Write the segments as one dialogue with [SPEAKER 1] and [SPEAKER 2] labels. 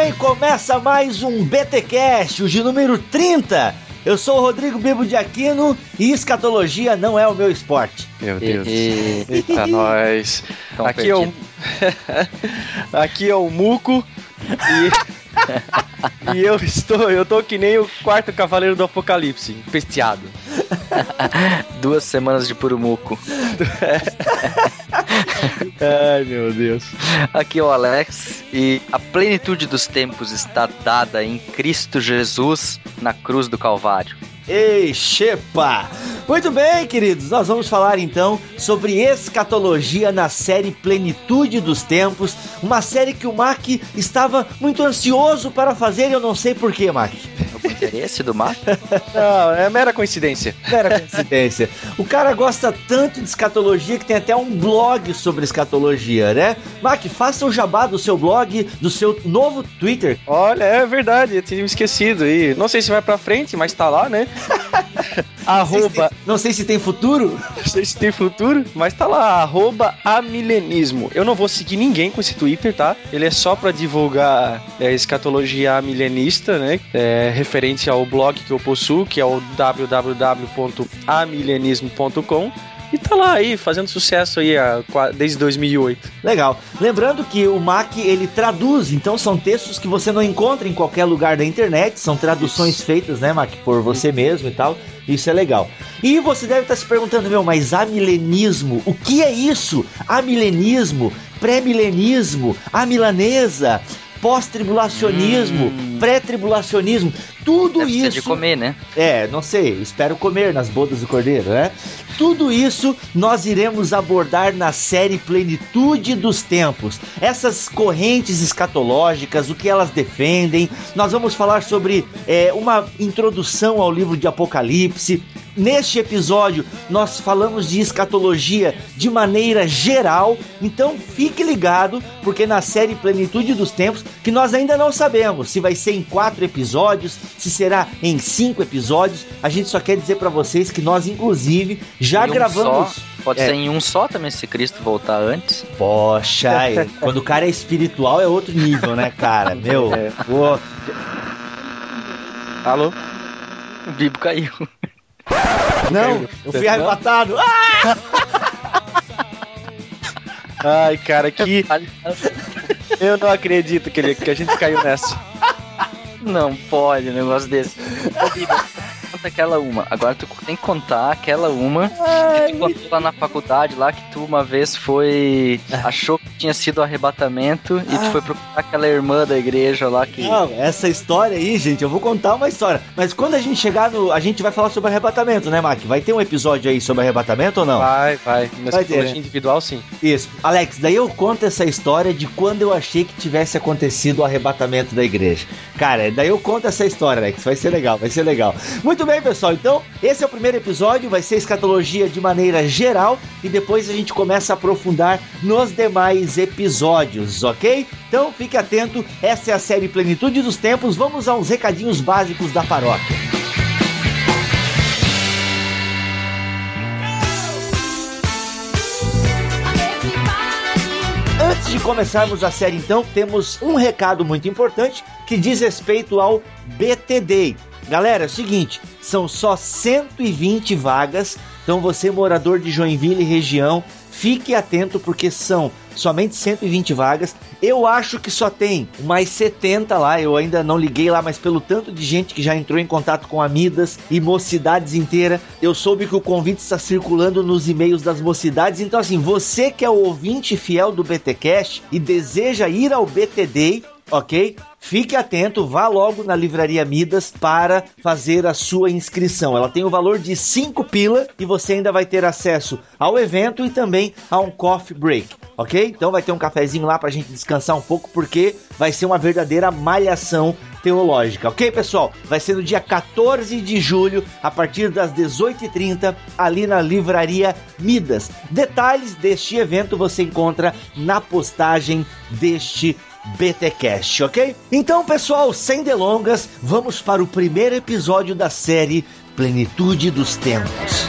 [SPEAKER 1] bem? Começa mais um BTcast, o de número 30. Eu sou o Rodrigo Bibo de Aquino e escatologia não é o meu esporte.
[SPEAKER 2] Meu Deus. Eita, nós. Aqui é, o... Aqui é o Muco e... e eu estou, eu tô que nem o quarto cavaleiro do apocalipse, pesteado.
[SPEAKER 3] Duas semanas de purumuco.
[SPEAKER 2] Ai, meu Deus.
[SPEAKER 3] Aqui é o Alex e a plenitude dos tempos está dada em Cristo Jesus na cruz do Calvário.
[SPEAKER 1] Ei, Xepa! Muito bem, queridos, nós vamos falar então sobre escatologia na série Plenitude dos Tempos, uma série que o Mac estava muito ansioso para fazer e eu não sei porquê, Mac.
[SPEAKER 3] O interesse do Mac?
[SPEAKER 2] Não, é mera coincidência.
[SPEAKER 1] Mera coincidência. O cara gosta tanto de escatologia que tem até um blog sobre escatologia, né? Mac, faça o jabá do seu blog, do seu novo Twitter.
[SPEAKER 2] Olha, é verdade, eu tinha me esquecido. E não sei se vai pra frente, mas tá lá, né?
[SPEAKER 1] arroba. Não sei se tem futuro.
[SPEAKER 2] Não sei se tem futuro, mas tá lá, arroba amilenismo. Eu não vou seguir ninguém com esse Twitter, tá? Ele é só pra divulgar é, escatologia milenista, né? É, referente ao blog que eu possuo, que é o www.amilenismo.com e tá lá aí, fazendo sucesso aí desde 2008.
[SPEAKER 1] Legal. Lembrando que o Mac, ele traduz, então são textos que você não encontra em qualquer lugar da internet, são traduções Isso. feitas, né, Mac, por você mesmo e tal. Isso é legal. E você deve estar se perguntando, meu, mas amilenismo, o que é isso? Amilenismo, pré-milenismo, a milanesa, pós-tribulacionismo, hum. pré-tribulacionismo, tudo Deve isso.
[SPEAKER 3] de comer, né?
[SPEAKER 1] É, não sei, espero comer nas bodas do cordeiro, né? Tudo isso nós iremos abordar na série Plenitude dos Tempos. Essas correntes escatológicas, o que elas defendem. Nós vamos falar sobre é, uma introdução ao livro de Apocalipse, Neste episódio, nós falamos de escatologia de maneira geral, então fique ligado, porque na série Plenitude dos Tempos, que nós ainda não sabemos se vai ser em quatro episódios, se será em cinco episódios, a gente só quer dizer para vocês que nós, inclusive, já
[SPEAKER 3] um
[SPEAKER 1] gravamos.
[SPEAKER 3] Só. Pode é. ser em um só também, se Cristo voltar antes.
[SPEAKER 1] Poxa, quando o cara é espiritual é outro nível, né, cara? Meu. É. Pô.
[SPEAKER 3] Alô? O Bibo caiu.
[SPEAKER 1] Não, eu fui arrebatado. Ah!
[SPEAKER 2] Ai, cara, que. Eu não acredito que, ele, que a gente caiu nessa.
[SPEAKER 3] Não pode um negócio desse conta aquela uma. Agora tu tem que contar aquela uma Ai, que tu contou lá na faculdade, lá que tu uma vez foi. achou que tinha sido arrebatamento e tu foi procurar aquela irmã da igreja lá que.
[SPEAKER 1] Não, essa história aí, gente, eu vou contar uma história. Mas quando a gente chegar no. A gente vai falar sobre arrebatamento, né, Mac? Vai ter um episódio aí sobre arrebatamento ou não?
[SPEAKER 2] Vai, vai. Mas vai ter, né? individual, sim.
[SPEAKER 1] Isso. Alex, daí eu conto essa história de quando eu achei que tivesse acontecido o arrebatamento da igreja. Cara, daí eu conto essa história, Alex. Vai ser legal, vai ser legal. Muito bem, pessoal. Então, esse é o primeiro episódio, vai ser escatologia de maneira geral e depois a gente começa a aprofundar nos demais episódios, ok? Então, fique atento. Essa é a série Plenitude dos Tempos. Vamos a uns recadinhos básicos da paróquia. Antes de começarmos a série, então, temos um recado muito importante que diz respeito ao BTD, Galera, é o seguinte, são só 120 vagas, então você morador de Joinville e região, fique atento porque são somente 120 vagas. Eu acho que só tem mais 70 lá, eu ainda não liguei lá, mas pelo tanto de gente que já entrou em contato com a Midas e mocidades inteira, eu soube que o convite está circulando nos e-mails das mocidades. Então assim, você que é o ouvinte fiel do BTcast e deseja ir ao BTD, ok? Fique atento, vá logo na Livraria Midas para fazer a sua inscrição. Ela tem o valor de 5 pila e você ainda vai ter acesso ao evento e também a um coffee break, ok? Então vai ter um cafezinho lá para a gente descansar um pouco porque vai ser uma verdadeira malhação teológica, ok, pessoal? Vai ser no dia 14 de julho, a partir das 18h30, ali na Livraria Midas. Detalhes deste evento você encontra na postagem deste BTcast, ok? Então, pessoal, sem delongas, vamos para o primeiro episódio da série Plenitude dos Tempos.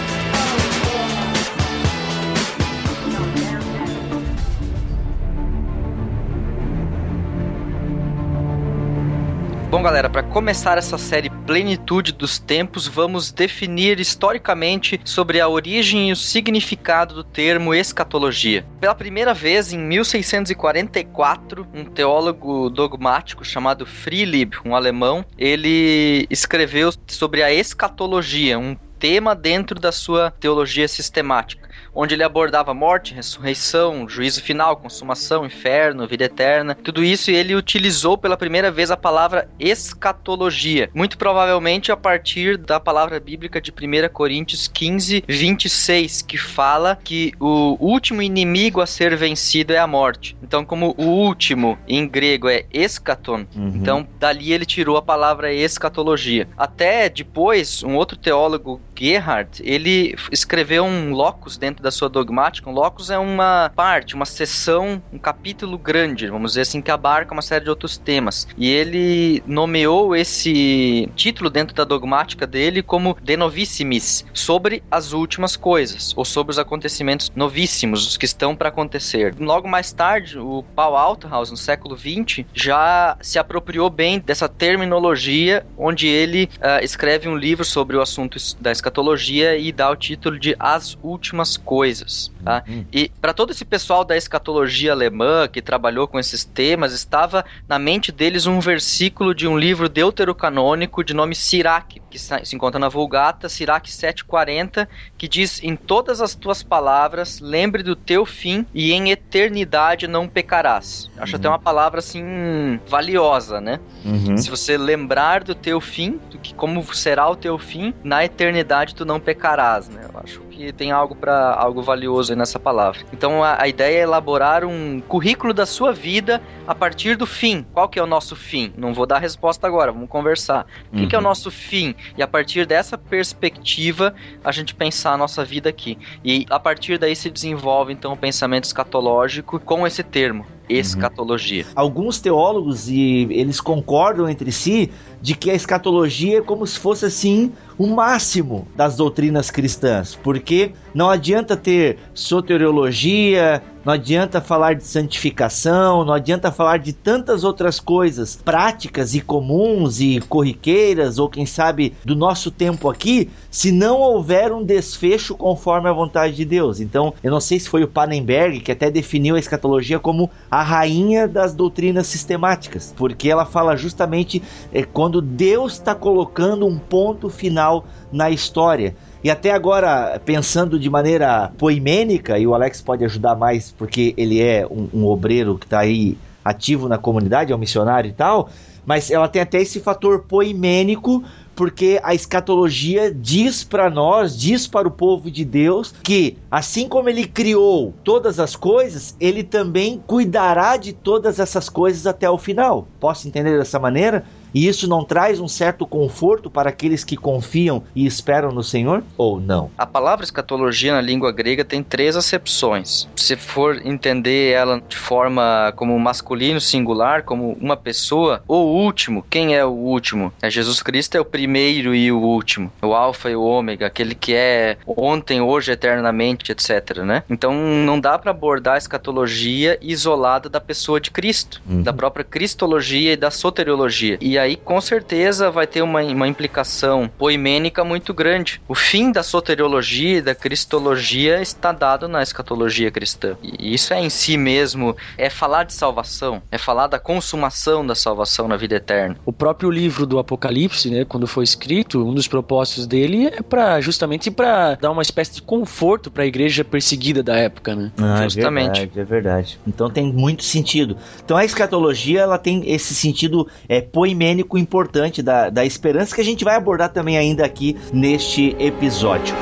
[SPEAKER 3] Bom, galera, para começar essa série Plenitude dos Tempos, vamos definir historicamente sobre a origem e o significado do termo escatologia. Pela primeira vez, em 1644, um teólogo dogmático chamado Friedrich, um alemão, ele escreveu sobre a escatologia, um tema dentro da sua teologia sistemática onde ele abordava morte, ressurreição, juízo final, consumação, inferno, vida eterna, tudo isso e ele utilizou pela primeira vez a palavra escatologia, muito provavelmente a partir da palavra bíblica de 1 Coríntios 15, 26, que fala que o último inimigo a ser vencido é a morte. Então, como o último em grego é escaton, uhum. então dali ele tirou a palavra escatologia. Até depois, um outro teólogo, Gerhard, ele escreveu um locus dentro da sua dogmática, um locus é uma parte, uma seção, um capítulo grande, vamos dizer assim, que abarca uma série de outros temas. E ele nomeou esse título dentro da dogmática dele como De Novissimis, sobre as últimas coisas, ou sobre os acontecimentos novíssimos, os que estão para acontecer. Logo mais tarde, o Paul Althaus, no século XX, já se apropriou bem dessa terminologia, onde ele uh, escreve um livro sobre o assunto da escatologia e dá o título de As Últimas Coisas coisas. Tá? Uhum. E para todo esse pessoal da escatologia alemã que trabalhou com esses temas, estava na mente deles um versículo de um livro deuterocanônico de nome Sirac, que se encontra na Vulgata, Sirac 740, que diz: Em todas as tuas palavras, lembre do teu fim e em eternidade não pecarás. Acho uhum. até uma palavra assim valiosa, né? Uhum. Se você lembrar do teu fim, do que como será o teu fim, na eternidade tu não pecarás, né? Eu acho que tem algo para algo valioso nessa palavra. Então a, a, ideia é elaborar um currículo da sua vida a partir do fim. Qual que é o nosso fim? Não vou dar a resposta agora, vamos conversar. O que, que é o uhum. nosso fim? E a partir dessa perspectiva, a gente pensar a nossa vida aqui. E a partir daí se desenvolve então o pensamento escatológico com esse termo, escatologia. Uhum.
[SPEAKER 1] Alguns teólogos e eles concordam entre si de que a escatologia é como se fosse assim o máximo das doutrinas cristãs, porque não adianta ter soteriologia, não adianta falar de santificação, não adianta falar de tantas outras coisas práticas e comuns e corriqueiras, ou quem sabe do nosso tempo aqui, se não houver um desfecho conforme a vontade de Deus. Então, eu não sei se foi o Pannenberg que até definiu a escatologia como a rainha das doutrinas sistemáticas, porque ela fala justamente é, quando Deus está colocando um ponto final na história. E até agora, pensando de maneira poimênica, e o Alex pode ajudar mais porque ele é um, um obreiro que está aí ativo na comunidade, é um missionário e tal, mas ela tem até esse fator poimênico porque a escatologia diz para nós, diz para o povo de Deus que assim como ele criou todas as coisas, ele também cuidará de todas essas coisas até o final. Posso entender dessa maneira? E isso não traz um certo conforto para aqueles que confiam e esperam no Senhor? Ou não?
[SPEAKER 3] A palavra escatologia na língua grega tem três acepções. Se for entender ela de forma como masculino singular, como uma pessoa, ou último, quem é o último? É Jesus Cristo é o primeiro e o último, o alfa e o ômega, aquele que é ontem, hoje, eternamente, etc, né? Então não dá para abordar a escatologia isolada da pessoa de Cristo, uhum. da própria cristologia e da soteriologia. E aí com certeza vai ter uma, uma implicação poimênica muito grande. O fim da soteriologia e da cristologia está dado na escatologia cristã. E isso é em si mesmo, é falar de salvação, é falar da consumação da salvação na vida eterna.
[SPEAKER 2] O próprio livro do Apocalipse, né, quando foi escrito, um dos propósitos dele é para justamente para dar uma espécie de conforto para a igreja perseguida da época, né?
[SPEAKER 1] Ah, é justamente. É verdade, é verdade. Então tem muito sentido. Então a escatologia ela tem esse sentido é, poimênico ecumênico importante da, da esperança que a gente vai abordar também ainda aqui neste episódio.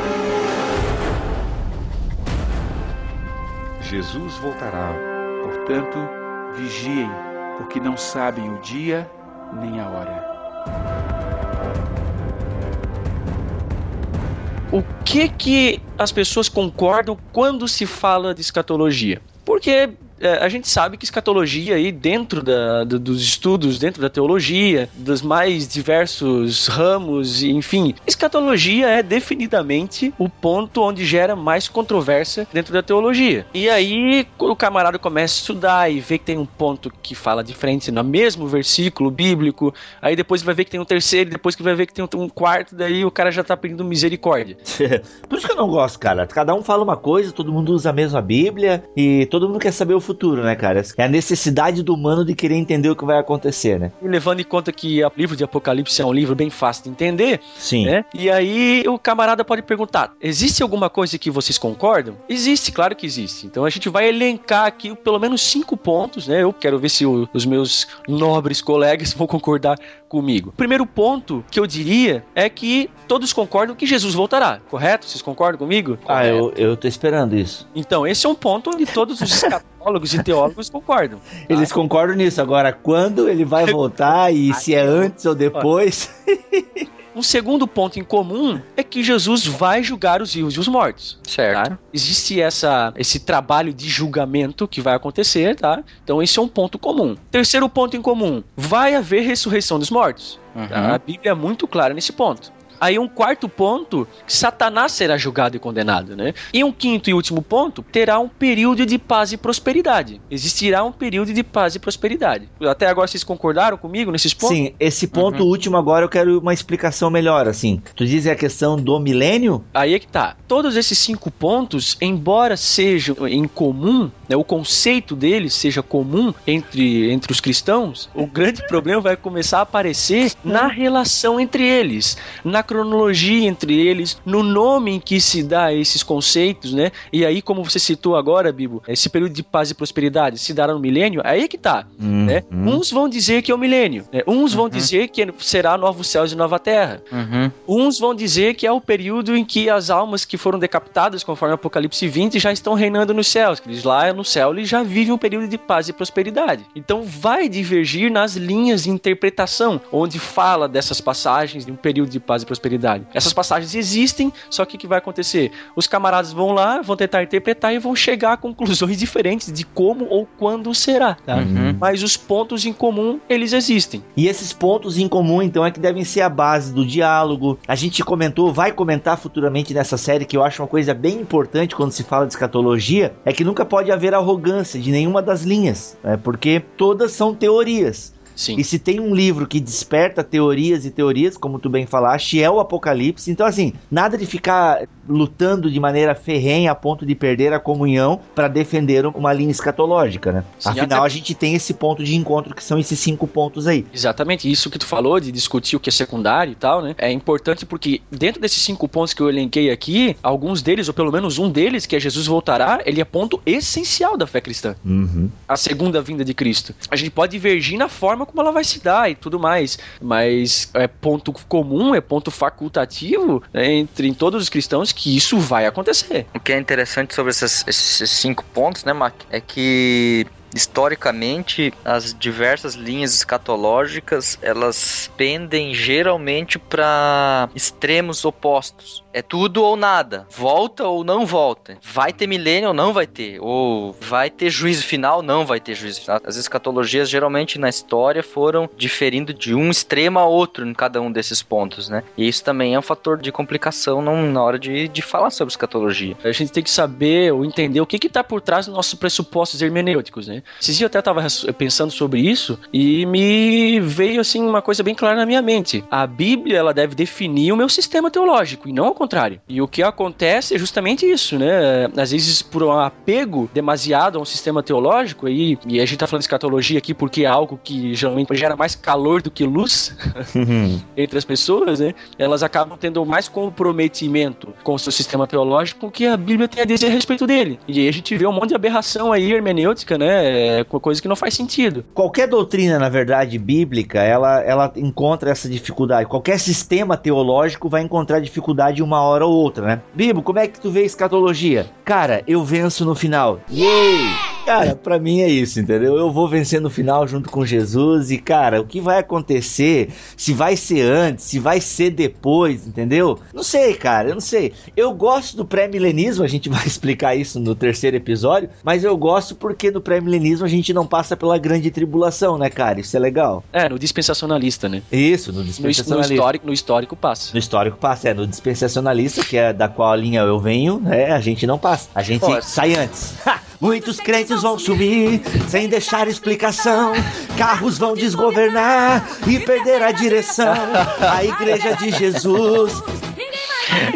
[SPEAKER 4] Jesus voltará, portanto, vigiem, porque não sabem o dia nem a hora.
[SPEAKER 2] O que que as pessoas concordam quando se fala de escatologia? Porque a gente sabe que escatologia aí dentro da, do, dos estudos, dentro da teologia, dos mais diversos ramos, enfim, escatologia é definidamente o ponto onde gera mais controvérsia dentro da teologia. E aí o camarada começa a estudar e vê que tem um ponto que fala diferente no mesmo versículo bíblico, aí depois vai ver que tem um terceiro, depois que vai ver que tem um quarto, daí o cara já tá pedindo misericórdia.
[SPEAKER 1] Por isso que eu não gosto, cara. Cada um fala uma coisa, todo mundo usa a mesma Bíblia e todo mundo quer saber o futuro, né, cara? É a necessidade do humano de querer entender o que vai acontecer, né?
[SPEAKER 2] E levando em conta que o livro de Apocalipse é um livro bem fácil de entender,
[SPEAKER 1] Sim.
[SPEAKER 2] Né? E aí o camarada pode perguntar: existe alguma coisa que vocês concordam? Existe, claro que existe. Então a gente vai elencar aqui pelo menos cinco pontos, né? Eu quero ver se o, os meus nobres colegas vão concordar comigo. O primeiro ponto que eu diria é que todos concordam que Jesus voltará, correto? Vocês concordam comigo?
[SPEAKER 1] Ah, eu, eu tô esperando isso.
[SPEAKER 2] Então, esse é um ponto onde todos os escatólogos e teólogos concordam.
[SPEAKER 1] Eles concordam nisso. Agora, quando ele vai voltar e se é antes ou depois.
[SPEAKER 2] Um segundo ponto em comum é que Jesus vai julgar os vivos e os mortos.
[SPEAKER 3] Certo.
[SPEAKER 2] Tá? Existe essa, esse trabalho de julgamento que vai acontecer, tá? Então esse é um ponto comum. Terceiro ponto em comum: vai haver ressurreição dos mortos.
[SPEAKER 3] Uhum.
[SPEAKER 2] Tá? A Bíblia é muito clara nesse ponto. Aí um quarto ponto, Satanás será julgado e condenado, né? E um quinto e último ponto, terá um período de paz e prosperidade. Existirá um período de paz e prosperidade. Até agora vocês concordaram comigo nesses pontos?
[SPEAKER 1] Sim, esse ponto uhum. último agora eu quero uma explicação melhor, assim. Tu diz a questão do milênio?
[SPEAKER 2] Aí é que tá. Todos esses cinco pontos, embora sejam em comum, né, o conceito deles seja comum entre, entre os cristãos, o grande problema vai começar a aparecer na relação entre eles, na cronologia entre eles, no nome em que se dá esses conceitos, né? E aí, como você citou agora, Bibo, esse período de paz e prosperidade se dará no milênio, aí é que tá,
[SPEAKER 1] uhum.
[SPEAKER 2] né? Uns vão dizer que é o milênio, né? uns vão uhum. dizer que será novos céus e nova terra.
[SPEAKER 3] Uhum.
[SPEAKER 2] Uns vão dizer que é o período em que as almas que foram decapitadas, conforme Apocalipse 20, já estão reinando nos céus, eles lá no céu eles já vivem um período de paz e prosperidade. Então vai divergir nas linhas de interpretação, onde fala dessas passagens de um período de paz e prosperidade prosperidade. Essas passagens existem, só que o que vai acontecer? Os camaradas vão lá, vão tentar interpretar e vão chegar a conclusões diferentes de como ou quando será. Tá?
[SPEAKER 3] Uhum.
[SPEAKER 2] Mas os pontos em comum, eles existem.
[SPEAKER 1] E esses pontos em comum, então, é que devem ser a base do diálogo. A gente comentou, vai comentar futuramente nessa série, que eu acho uma coisa bem importante quando se fala de escatologia, é que nunca pode haver arrogância de nenhuma das linhas, né? porque todas são teorias.
[SPEAKER 2] Sim.
[SPEAKER 1] E se tem um livro que desperta teorias e teorias, como tu bem falaste, é o Apocalipse. Então, assim, nada de ficar lutando de maneira ferrenha a ponto de perder a comunhão para defender uma linha escatológica, né? Sim, Afinal, até... a gente tem esse ponto de encontro que são esses cinco pontos aí.
[SPEAKER 2] Exatamente, isso que tu falou de discutir o que é secundário e tal, né? É importante porque dentro desses cinco pontos que eu elenquei aqui, alguns deles, ou pelo menos um deles, que é Jesus voltará, ele é ponto essencial da fé cristã.
[SPEAKER 1] Uhum.
[SPEAKER 2] A segunda vinda de Cristo. A gente pode divergir na forma como ela vai se dar e tudo mais. Mas é ponto comum, é ponto facultativo né, entre em todos os cristãos que isso vai acontecer.
[SPEAKER 3] O que é interessante sobre esses, cinco pontos, né, Mac, é que historicamente as diversas linhas escatológicas elas pendem geralmente para extremos opostos é tudo ou nada. Volta ou não volta. Vai ter milênio ou não vai ter. Ou vai ter juízo final não vai ter juízo final. As escatologias geralmente na história foram diferindo de um extremo a outro em cada um desses pontos né? E isso também é um fator de complicação na hora de, de falar sobre escatologia.
[SPEAKER 2] A gente tem que saber ou entender o que está por trás dos nossos pressupostos hermenêuticos né? Esses dias eu até estava pensando sobre isso e me veio assim uma coisa bem clara na minha mente. A Bíblia ela deve definir o meu sistema teológico e não contrário. E o que acontece é justamente isso, né? Às vezes por um apego demasiado a um sistema teológico aí, e a gente tá falando de escatologia aqui porque é algo que geralmente gera mais calor do que luz entre as pessoas, né? Elas acabam tendo mais comprometimento com o seu sistema teológico que a Bíblia tem a dizer a respeito dele. E aí a gente vê um monte de aberração aí hermenêutica, né? coisa que não faz sentido.
[SPEAKER 1] Qualquer doutrina, na verdade, bíblica, ela, ela encontra essa dificuldade. Qualquer sistema teológico vai encontrar dificuldade uma hora ou outra, né? Bibo, como é que tu vê escatologia? Cara, eu venço no final. Yay! cara, pra mim é isso, entendeu? Eu vou vencer no final junto com Jesus e, cara, o que vai acontecer? Se vai ser antes, se vai ser depois, entendeu? Não sei, cara, eu não sei. Eu gosto do pré-milenismo, a gente vai explicar isso no terceiro episódio, mas eu gosto porque no pré-milenismo a gente não passa pela grande tribulação, né, cara? Isso é legal.
[SPEAKER 3] É, no dispensacionalista, né?
[SPEAKER 1] Isso, no dispensacionalista.
[SPEAKER 3] No, histórico, no histórico passa.
[SPEAKER 1] No histórico passa, é. No dispensacionalista, que é da qual a linha eu venho, né? A gente não passa. A gente sai antes. Muitos crentes vão sumir sem deixar explicação. Carros vão desgovernar e perder a direção. A igreja de Jesus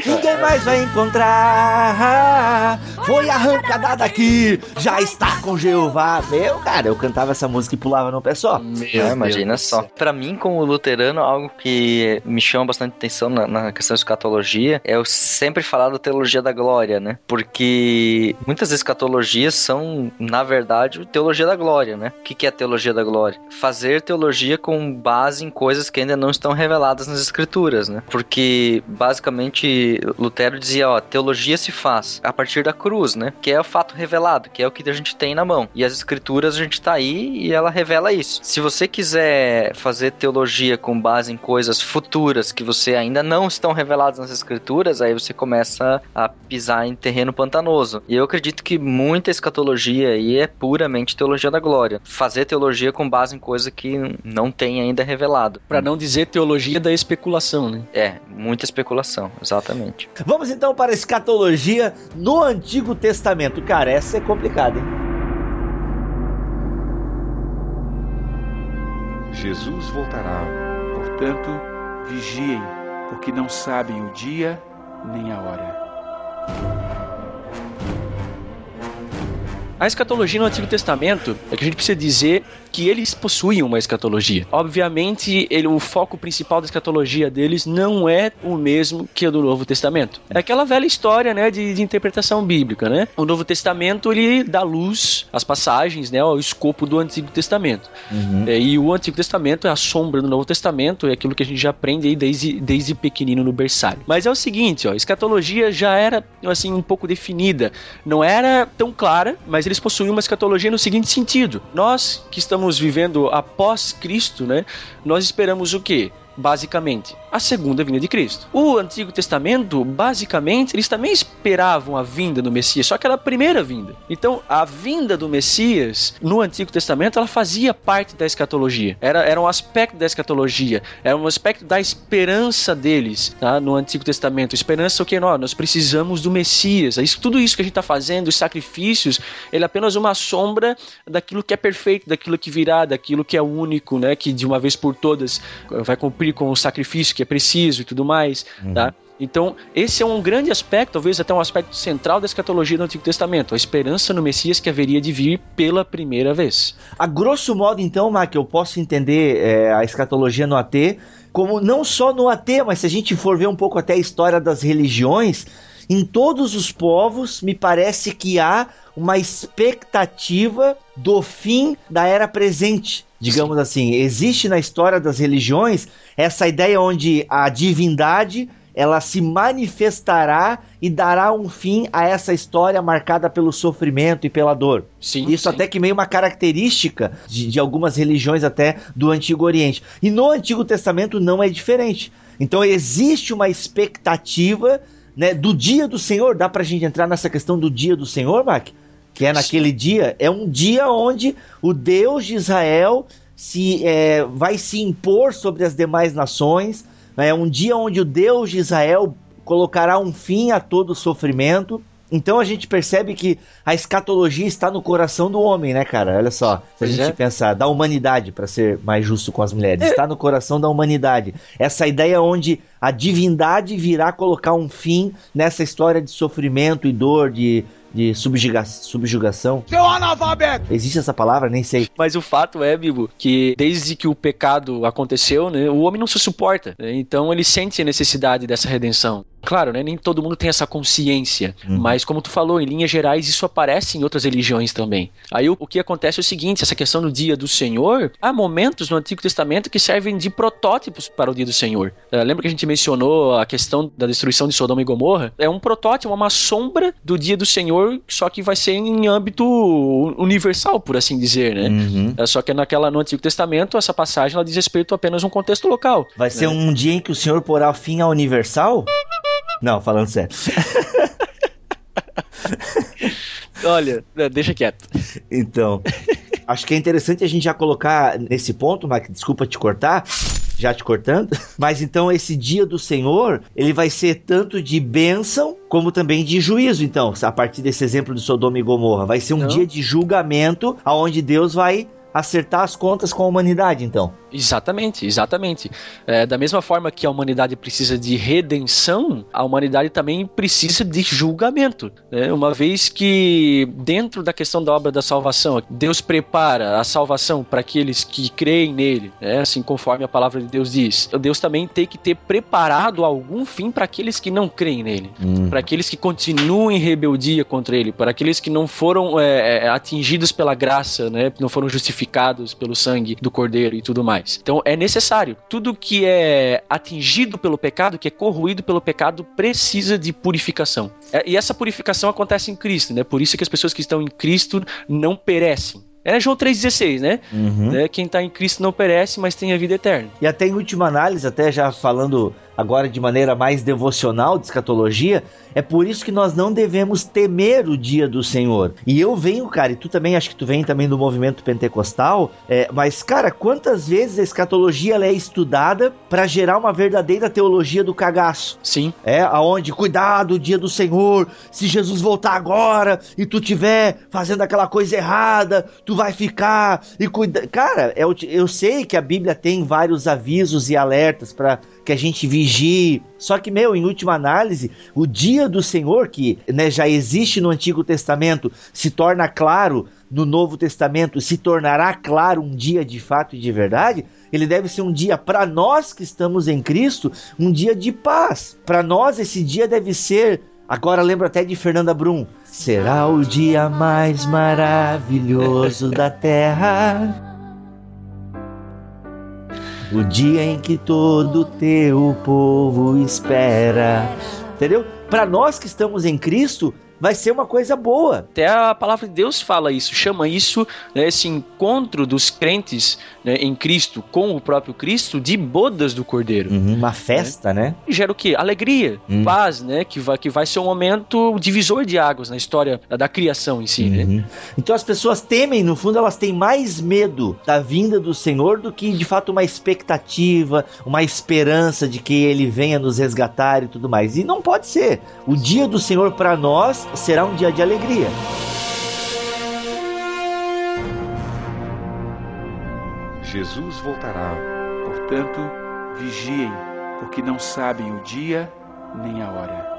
[SPEAKER 1] Ninguém mais vai encontrar. Foi arrancada daqui, já está com Jeová. Meu, cara, eu cantava essa música e pulava no pé só.
[SPEAKER 3] Meu, imagina só. Para mim, como luterano, algo que me chama bastante atenção na, na questão de escatologia é eu sempre falar da teologia da glória, né? Porque muitas escatologias são, na verdade, teologia da glória, né? O que, que é teologia da glória? Fazer teologia com base em coisas que ainda não estão reveladas nas escrituras, né? Porque, basicamente, Lutero dizia, ó, teologia se faz a partir da cruz, né? Que é o fato revelado, que é o que a gente tem na mão. E as escrituras a gente tá aí e ela revela isso. Se você quiser fazer teologia com base em coisas futuras que você ainda não estão reveladas nas escrituras, aí você começa a pisar em terreno pantanoso. E eu acredito que muita escatologia aí é puramente teologia da glória. Fazer teologia com base em coisa que não tem ainda revelado.
[SPEAKER 2] Para não dizer teologia da especulação, né?
[SPEAKER 3] É, muita especulação, exatamente.
[SPEAKER 1] Vamos então para a escatologia no Antigo Testamento. Cara, essa é complicada, hein?
[SPEAKER 4] Jesus voltará. Portanto, vigiem, porque não sabem o dia nem a hora.
[SPEAKER 2] A escatologia no Antigo Testamento é que a gente precisa dizer que eles possuem uma escatologia. Obviamente, ele, o foco principal da escatologia deles não é o mesmo que o do Novo Testamento. É aquela velha história, né, de, de interpretação bíblica, né? O Novo Testamento ele dá luz às passagens, né, ao escopo do Antigo Testamento. Uhum. É, e o Antigo Testamento é a sombra do Novo Testamento, é aquilo que a gente já aprende aí desde, desde pequenino no berçário. Mas é o seguinte, ó, a escatologia já era assim um pouco definida, não era tão clara, mas eles possuem uma escatologia no seguinte sentido: nós que estamos vivendo após Cristo, né, nós esperamos o quê? Basicamente, a segunda vinda de Cristo. O Antigo Testamento, basicamente, eles também esperavam a vinda do Messias, só que era a primeira vinda. Então, a vinda do Messias no Antigo Testamento, ela fazia parte da escatologia. Era, era um aspecto da escatologia, era um aspecto da esperança deles, tá? No Antigo Testamento. Esperança o que nós, nós precisamos do Messias. Isso, tudo isso que a gente está fazendo, os sacrifícios, ele é apenas uma sombra daquilo que é perfeito, daquilo que virá, daquilo que é único, né? Que de uma vez por todas vai cumprir cumprir com o sacrifício que é preciso e tudo mais, uhum. tá? Então, esse é um grande aspecto, talvez até um aspecto central da escatologia do Antigo Testamento, a esperança no Messias que haveria de vir pela primeira vez.
[SPEAKER 1] A grosso modo, então, Mac, eu posso entender é, a escatologia no AT como não só no AT, mas se a gente for ver um pouco até a história das religiões, em todos os povos, me parece que há uma expectativa do fim da era presente digamos assim. Existe na história das religiões essa ideia onde a divindade ela se manifestará e dará um fim a essa história marcada pelo sofrimento e pela dor. Sim, Isso sim. até que meio uma característica de, de, algumas religiões até do Antigo Oriente. E no Antigo Testamento não é diferente. Então existe uma expectativa né, do dia do Senhor. Dá pra gente entrar nessa questão do dia do Senhor, Mac? que é naquele dia, é um dia onde o Deus de Israel se é, vai se impor sobre as demais nações. Né? É um dia onde o Deus de Israel colocará um fim a todo o sofrimento. Então a gente percebe que a escatologia está no coração do homem, né, cara? Olha só, se a gente é. pensar, da humanidade, para ser mais justo com as mulheres, está no coração da humanidade. Essa ideia onde a divindade virá colocar um fim nessa história de sofrimento e dor, de de subjuga subjugação. Seu analfabeto! Existe essa palavra? Nem sei.
[SPEAKER 2] Mas o fato é, Bibo, que desde que o pecado aconteceu, né, o homem não se suporta. Né? Então ele sente a necessidade dessa redenção. Claro, né, nem todo mundo tem essa consciência, uhum. mas como tu falou, em linhas gerais, isso aparece em outras religiões também. Aí o, o que acontece é o seguinte, essa questão do dia do Senhor, há momentos no Antigo Testamento que servem de protótipos para o dia do Senhor. Uh, lembra que a gente mencionou a questão da destruição de Sodoma e Gomorra? É um protótipo, uma sombra do dia do Senhor, só que vai ser em âmbito universal, por assim dizer, né? Uhum. Uh, só que naquela, no Antigo Testamento, essa passagem ela diz respeito a apenas um contexto local.
[SPEAKER 1] Vai né? ser um dia em que o Senhor porá fim ao universal? Não, falando sério.
[SPEAKER 2] Olha, deixa quieto.
[SPEAKER 1] Então, acho que é interessante a gente já colocar nesse ponto, Mike, desculpa te cortar, já te cortando, mas então esse dia do Senhor, ele vai ser tanto de bênção como também de juízo, então, a partir desse exemplo de Sodoma e Gomorra, vai ser um Não. dia de julgamento aonde Deus vai acertar as contas com a humanidade, então.
[SPEAKER 2] Exatamente, exatamente. É, da mesma forma que a humanidade precisa de redenção, a humanidade também precisa de julgamento. Né? Uma vez que, dentro da questão da obra da salvação, Deus prepara a salvação para aqueles que creem nele, né? assim conforme a palavra de Deus diz. Deus também tem que ter preparado algum fim para aqueles que não creem nele, hum. para aqueles que continuam em rebeldia contra ele, para aqueles que não foram é, é atingidos pela graça, né? não foram justificados purificados pelo sangue do cordeiro e tudo mais. Então é necessário. Tudo que é atingido pelo pecado, que é corroído pelo pecado, precisa de purificação. É, e essa purificação acontece em Cristo, né? Por isso que as pessoas que estão em Cristo não perecem. É João 3,16, né? Uhum. né? Quem está em Cristo não perece, mas tem a vida eterna.
[SPEAKER 1] E até em última análise, até já falando agora de maneira mais devocional de escatologia, é por isso que nós não devemos temer o dia do Senhor. E eu venho, cara, e tu também, acho que tu vem também do movimento pentecostal, é, mas, cara, quantas vezes a escatologia é estudada para gerar uma verdadeira teologia do cagaço?
[SPEAKER 2] Sim.
[SPEAKER 1] É, aonde, cuidado, o dia do Senhor, se Jesus voltar agora e tu tiver fazendo aquela coisa errada, tu vai ficar e cuida. Cara, eu, eu sei que a Bíblia tem vários avisos e alertas para que a gente vigie. Só que, meu, em última análise, o dia do Senhor, que né, já existe no Antigo Testamento, se torna claro no Novo Testamento, se tornará claro um dia de fato e de verdade. Ele deve ser um dia para nós que estamos em Cristo, um dia de paz. Para nós, esse dia deve ser. Agora lembro até de Fernanda Brum. Será o dia mais maravilhoso da terra o dia em que todo teu povo espera. Entendeu? Para nós que estamos em Cristo, vai ser uma coisa boa.
[SPEAKER 2] Até a palavra de Deus fala isso, chama isso, né, esse encontro dos crentes né, em Cristo com o próprio Cristo de bodas do Cordeiro.
[SPEAKER 1] Uhum, uma festa, né? né?
[SPEAKER 2] E gera o quê? Alegria, uhum. paz, né? Que vai, que vai ser um momento divisor de águas na história da criação em si, né? uhum. né?
[SPEAKER 1] Então as pessoas temem, no fundo, elas têm mais medo da vinda do Senhor do que de fato uma expectativa, uma esperança de que ele venha nos resgatar e tudo mais. E não pode ser. O dia do Senhor para nós será um dia de alegria.
[SPEAKER 4] Jesus voltará, portanto, vigiem, porque não sabem o dia nem a hora.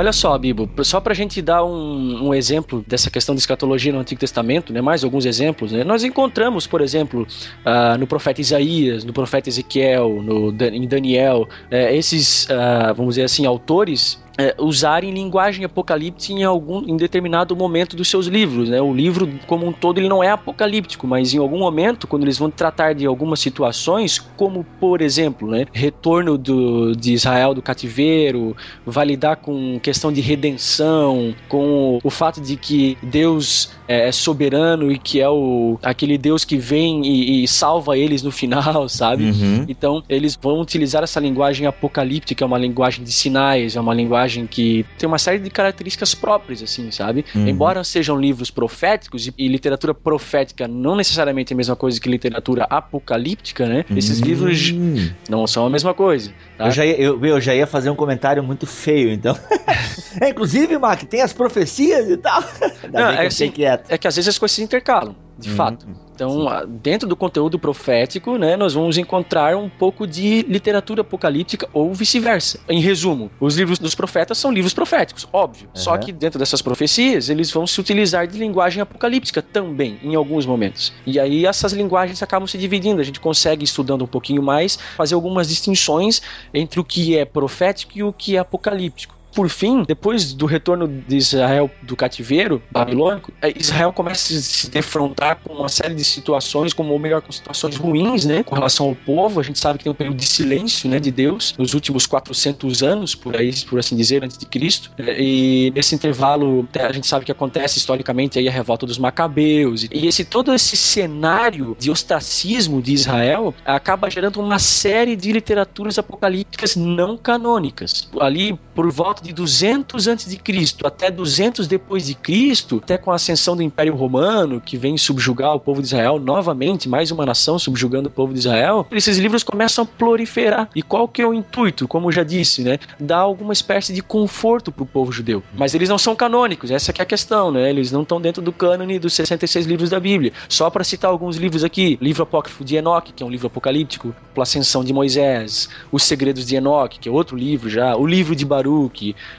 [SPEAKER 2] Olha só, Bibo, só para a gente dar um, um, exemplo dessa questão de escatologia no Antigo Testamento, né, mais alguns exemplos, né, nós encontramos, por exemplo, uh, no profeta Isaías, no profeta Ezequiel, no, em Daniel, uh, esses, uh, vamos dizer assim, autores é, usarem linguagem apocalíptica em algum em determinado momento dos seus livros, né? O livro como um todo ele não é apocalíptico, mas em algum momento quando eles vão tratar de algumas situações, como por exemplo, né, retorno do, de Israel do cativeiro, vai lidar com questão de redenção, com o, o fato de que Deus é, é, soberano e que é o aquele Deus que vem e, e salva eles no final, sabe? Uhum. Então eles vão utilizar essa linguagem apocalíptica, é uma linguagem de sinais, é uma linguagem personagem que tem uma série de características próprias, assim, sabe? Uhum. Embora sejam livros proféticos e, e, literatura profética não necessariamente é a mesma coisa que literatura apocalíptica, né? Uhum. Esses livros não são a mesma coisa.
[SPEAKER 1] Tá? Eu, já ia, eu, eu, já ia fazer um comentário muito feio, então. é, inclusive, Mac, tem as profecias e tal.
[SPEAKER 2] não, é, assim, é que às vezes as coisas se intercalam. De uhum. fato. Então, dentro do conteúdo profético, né, nós vamos encontrar um pouco de literatura apocalíptica ou vice-versa. Em resumo, os livros dos profetas são livros proféticos, óbvio. Uhum. Só que dentro dessas profecias, eles vão se utilizar de linguagem apocalíptica também, em alguns momentos. E aí essas linguagens acabam se dividindo. A gente consegue, estudando um pouquinho mais, fazer algumas distinções entre o que é profético e o que é apocalíptico por fim, depois do retorno de Israel do cativeiro babilônico, é, Israel começa a se defrontar com uma série de situações, como ou melhor, com situações ruins, né, com relação ao povo. A gente sabe que tem um período de silêncio, né, de Deus nos últimos 400 anos, por aí, por assim dizer, antes de Cristo. É, e nesse intervalo, a gente sabe que acontece historicamente aí a revolta dos macabeus. E esse todo esse cenário de ostracismo de Israel acaba gerando uma série de literaturas apocalípticas não canônicas. Ali por volta de 200 antes de Cristo até 200 depois de Cristo, até com a ascensão do Império Romano, que vem subjugar o povo de Israel novamente, mais uma nação subjugando o povo de Israel, esses livros começam a proliferar. E qual que é o intuito? Como eu já disse, né? Dar alguma espécie de conforto para o povo judeu. Mas eles não são canônicos, essa é a questão, né? Eles não estão dentro do cânone dos 66 livros da Bíblia. Só para citar alguns livros aqui, livro apócrifo de Enoque, que é um livro apocalíptico, a Ascensão de Moisés, Os Segredos de Enoque, que é outro livro já, o livro de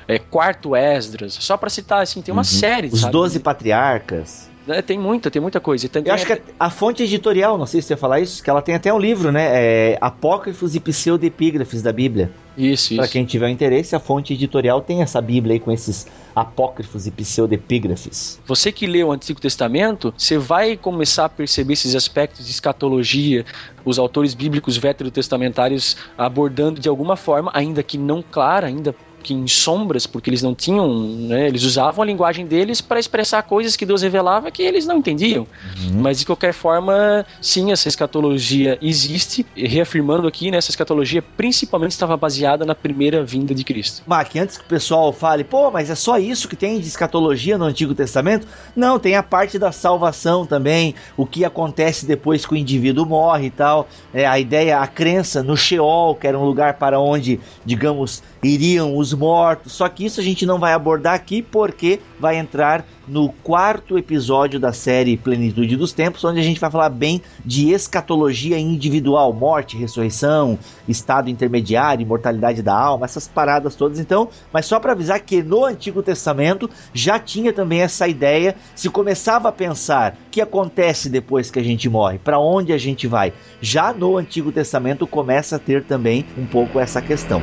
[SPEAKER 2] É, Quarto Esdras, só para citar, assim, tem uma uhum. série.
[SPEAKER 1] Os Doze Patriarcas.
[SPEAKER 2] É, tem muita, tem muita coisa.
[SPEAKER 1] Eu acho que a, fonte editorial, não sei se você ia falar isso, que ela tem até um livro, né? É, Apócrifos e Pseudepígrafes da Bíblia.
[SPEAKER 2] Isso,
[SPEAKER 1] Para quem tiver interesse, a fonte editorial tem essa Bíblia aí com esses apócrifos e pseudepígrafes.
[SPEAKER 2] Você que lê o Antigo Testamento, você vai começar a perceber esses aspectos de escatologia, os autores bíblicos veterotestamentários abordando de alguma forma, ainda que não clara, ainda que em sombras, porque eles não tinham, né, eles usavam a linguagem deles para expressar coisas que Deus revelava que eles não entendiam. Uhum. Mas de qualquer forma, sim, essa escatologia existe, e reafirmando aqui, né, essa escatologia principalmente estava baseada na primeira vinda de Cristo.
[SPEAKER 1] Mac, antes que o pessoal fale, pô, mas é só isso que tem de escatologia no Antigo Testamento? Não, tem a parte da salvação também, o que acontece depois que o indivíduo morre e tal, é, a ideia, a crença no Sheol, que era um lugar para onde, digamos, iriam os mortos. Só que isso a gente não vai abordar aqui porque vai entrar no quarto episódio da série Plenitude dos Tempos, onde a gente vai falar bem de escatologia individual, morte, ressurreição, estado intermediário, imortalidade da alma, essas paradas todas. Então, mas só para avisar que no Antigo Testamento já tinha também essa ideia, se começava a pensar o que acontece depois que a gente morre, para onde a gente vai. Já no Antigo Testamento começa a ter também um pouco essa questão.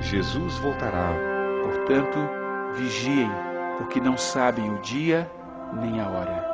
[SPEAKER 4] Jesus voltará. Portanto, vigiem, porque não sabem o dia nem a hora.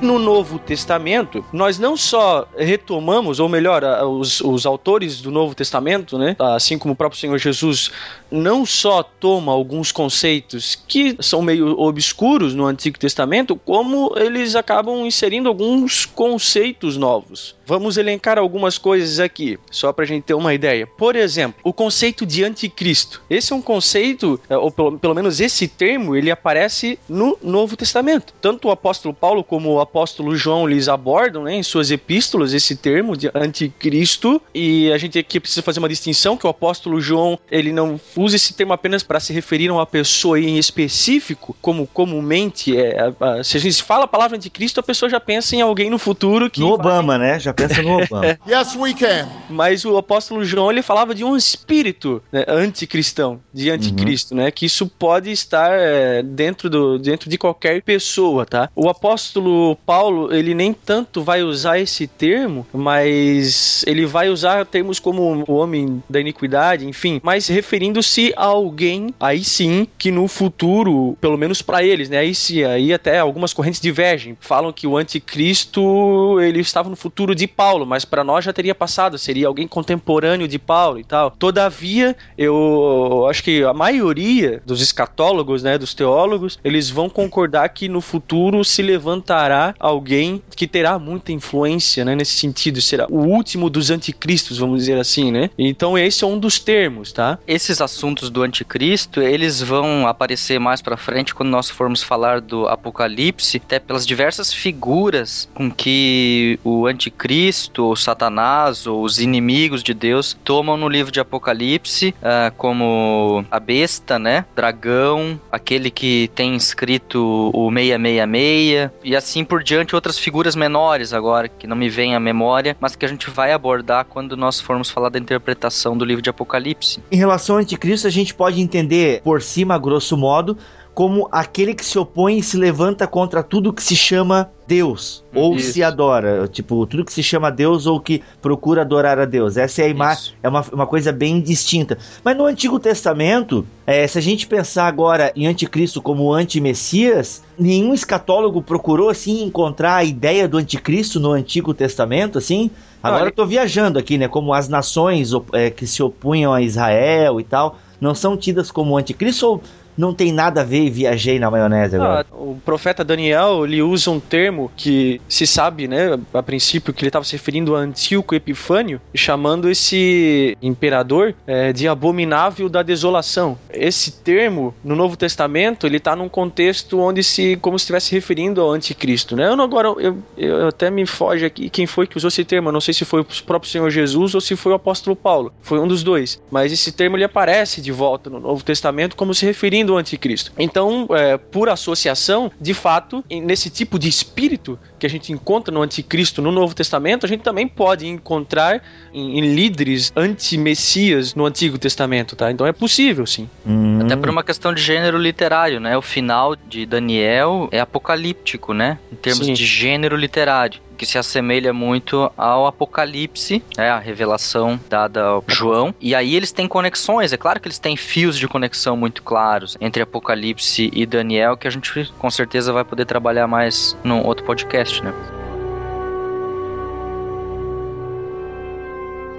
[SPEAKER 2] No Novo Testamento, nós não só retomamos, ou melhor, os, os autores do Novo Testamento, né, assim como o próprio Senhor Jesus, não só toma alguns conceitos que são meio obscuros no Antigo Testamento, como eles acabam inserindo alguns conceitos novos. Vamos elencar algumas coisas aqui, só para a gente ter uma ideia. Por exemplo, o conceito de anticristo. Esse é um conceito, é, ou pelo, pelo menos esse termo, ele aparece no Novo Testamento. Tanto o apóstolo Paulo como o apóstolo João eles abordam né, em suas epístolas esse termo de anticristo. E a gente aqui precisa fazer uma distinção que o apóstolo João ele não usa esse termo apenas para se referir a uma pessoa em específico, como comumente é. Se a gente fala a palavra anticristo, a pessoa já pensa em alguém no futuro que.
[SPEAKER 1] No Obama, vai... né? Já pensa no Obama.
[SPEAKER 2] yes, we can. Mas o apóstolo João ele falava de um espírito né, anticristão, de anticristo, uhum. né? Que isso pode estar é, dentro, do, dentro de qualquer pessoa, tá? O apóstolo Paulo, ele nem tanto vai usar esse termo, mas ele vai usar termos como o homem da iniquidade, enfim, mas referindo-se a alguém, aí sim, que no futuro, pelo menos para eles, né? Aí, sim, aí até algumas correntes divergem, falam que o anticristo ele estava no futuro de de Paulo, mas para nós já teria passado, seria alguém contemporâneo de Paulo e tal. Todavia, eu acho que a maioria dos escatólogos, né, dos teólogos, eles vão concordar que no futuro se levantará alguém que terá muita influência, né, nesse sentido, será o último dos anticristos, vamos dizer assim, né? Então esse é um dos termos, tá?
[SPEAKER 3] Esses assuntos do anticristo, eles vão aparecer mais para frente quando nós formos falar do Apocalipse, até pelas diversas figuras com que o anticristo anticristo, ou Satanás, ou os inimigos de Deus, tomam no livro de Apocalipse uh, como a besta, né? Dragão, aquele que tem escrito o 666, e assim por diante, outras figuras menores agora, que não me vêm à memória, mas que a gente vai abordar quando nós formos falar da interpretação do livro de Apocalipse.
[SPEAKER 1] Em relação ao anticristo, a gente pode entender por cima, grosso modo, como aquele que se opõe e se levanta contra tudo que se chama Deus ou Isso. se adora, tipo, tudo que se chama Deus ou que procura adorar a Deus. Essa é a imagem, é uma, uma coisa bem distinta. Mas no Antigo Testamento, é, se a gente pensar agora em anticristo como anti-messias, nenhum escatólogo procurou assim encontrar a ideia do anticristo no Antigo Testamento, assim. Agora eu tô viajando aqui, né? Como as nações é, que se opunham a Israel e tal, não são tidas como anticristo ou não tem nada a ver e viajei na maionese agora.
[SPEAKER 2] Ah, o profeta Daniel, ele usa um termo que se sabe, né, a princípio, que ele estava se referindo a Antíoco Epifânio, chamando esse imperador é, de abominável da desolação. Esse termo, no Novo Testamento, ele está num contexto onde se, como se estivesse referindo ao anticristo, né? Eu não, agora, eu, eu até me foge aqui quem foi que usou esse termo, eu não sei se foi o próprio Senhor Jesus ou se foi o apóstolo Paulo, foi um dos dois, mas esse termo ele aparece de volta no Novo Testamento como se referindo do anticristo. Então, é, por associação, de fato, nesse tipo de espírito que a gente encontra no anticristo no Novo Testamento, a gente também pode encontrar em, em líderes anti-messias no Antigo Testamento, tá? Então é possível, sim.
[SPEAKER 3] Hum. Até por uma questão de gênero literário, né? O final de Daniel é apocalíptico, né? Em termos sim. de gênero literário que se assemelha muito ao Apocalipse, é a revelação dada ao João. E aí eles têm conexões, é claro que eles têm fios de conexão muito claros entre Apocalipse e Daniel, que a gente com certeza vai poder trabalhar mais num outro podcast, né?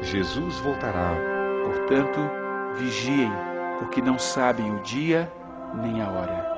[SPEAKER 4] Jesus voltará. Portanto, vigiem, porque não sabem o dia nem a hora.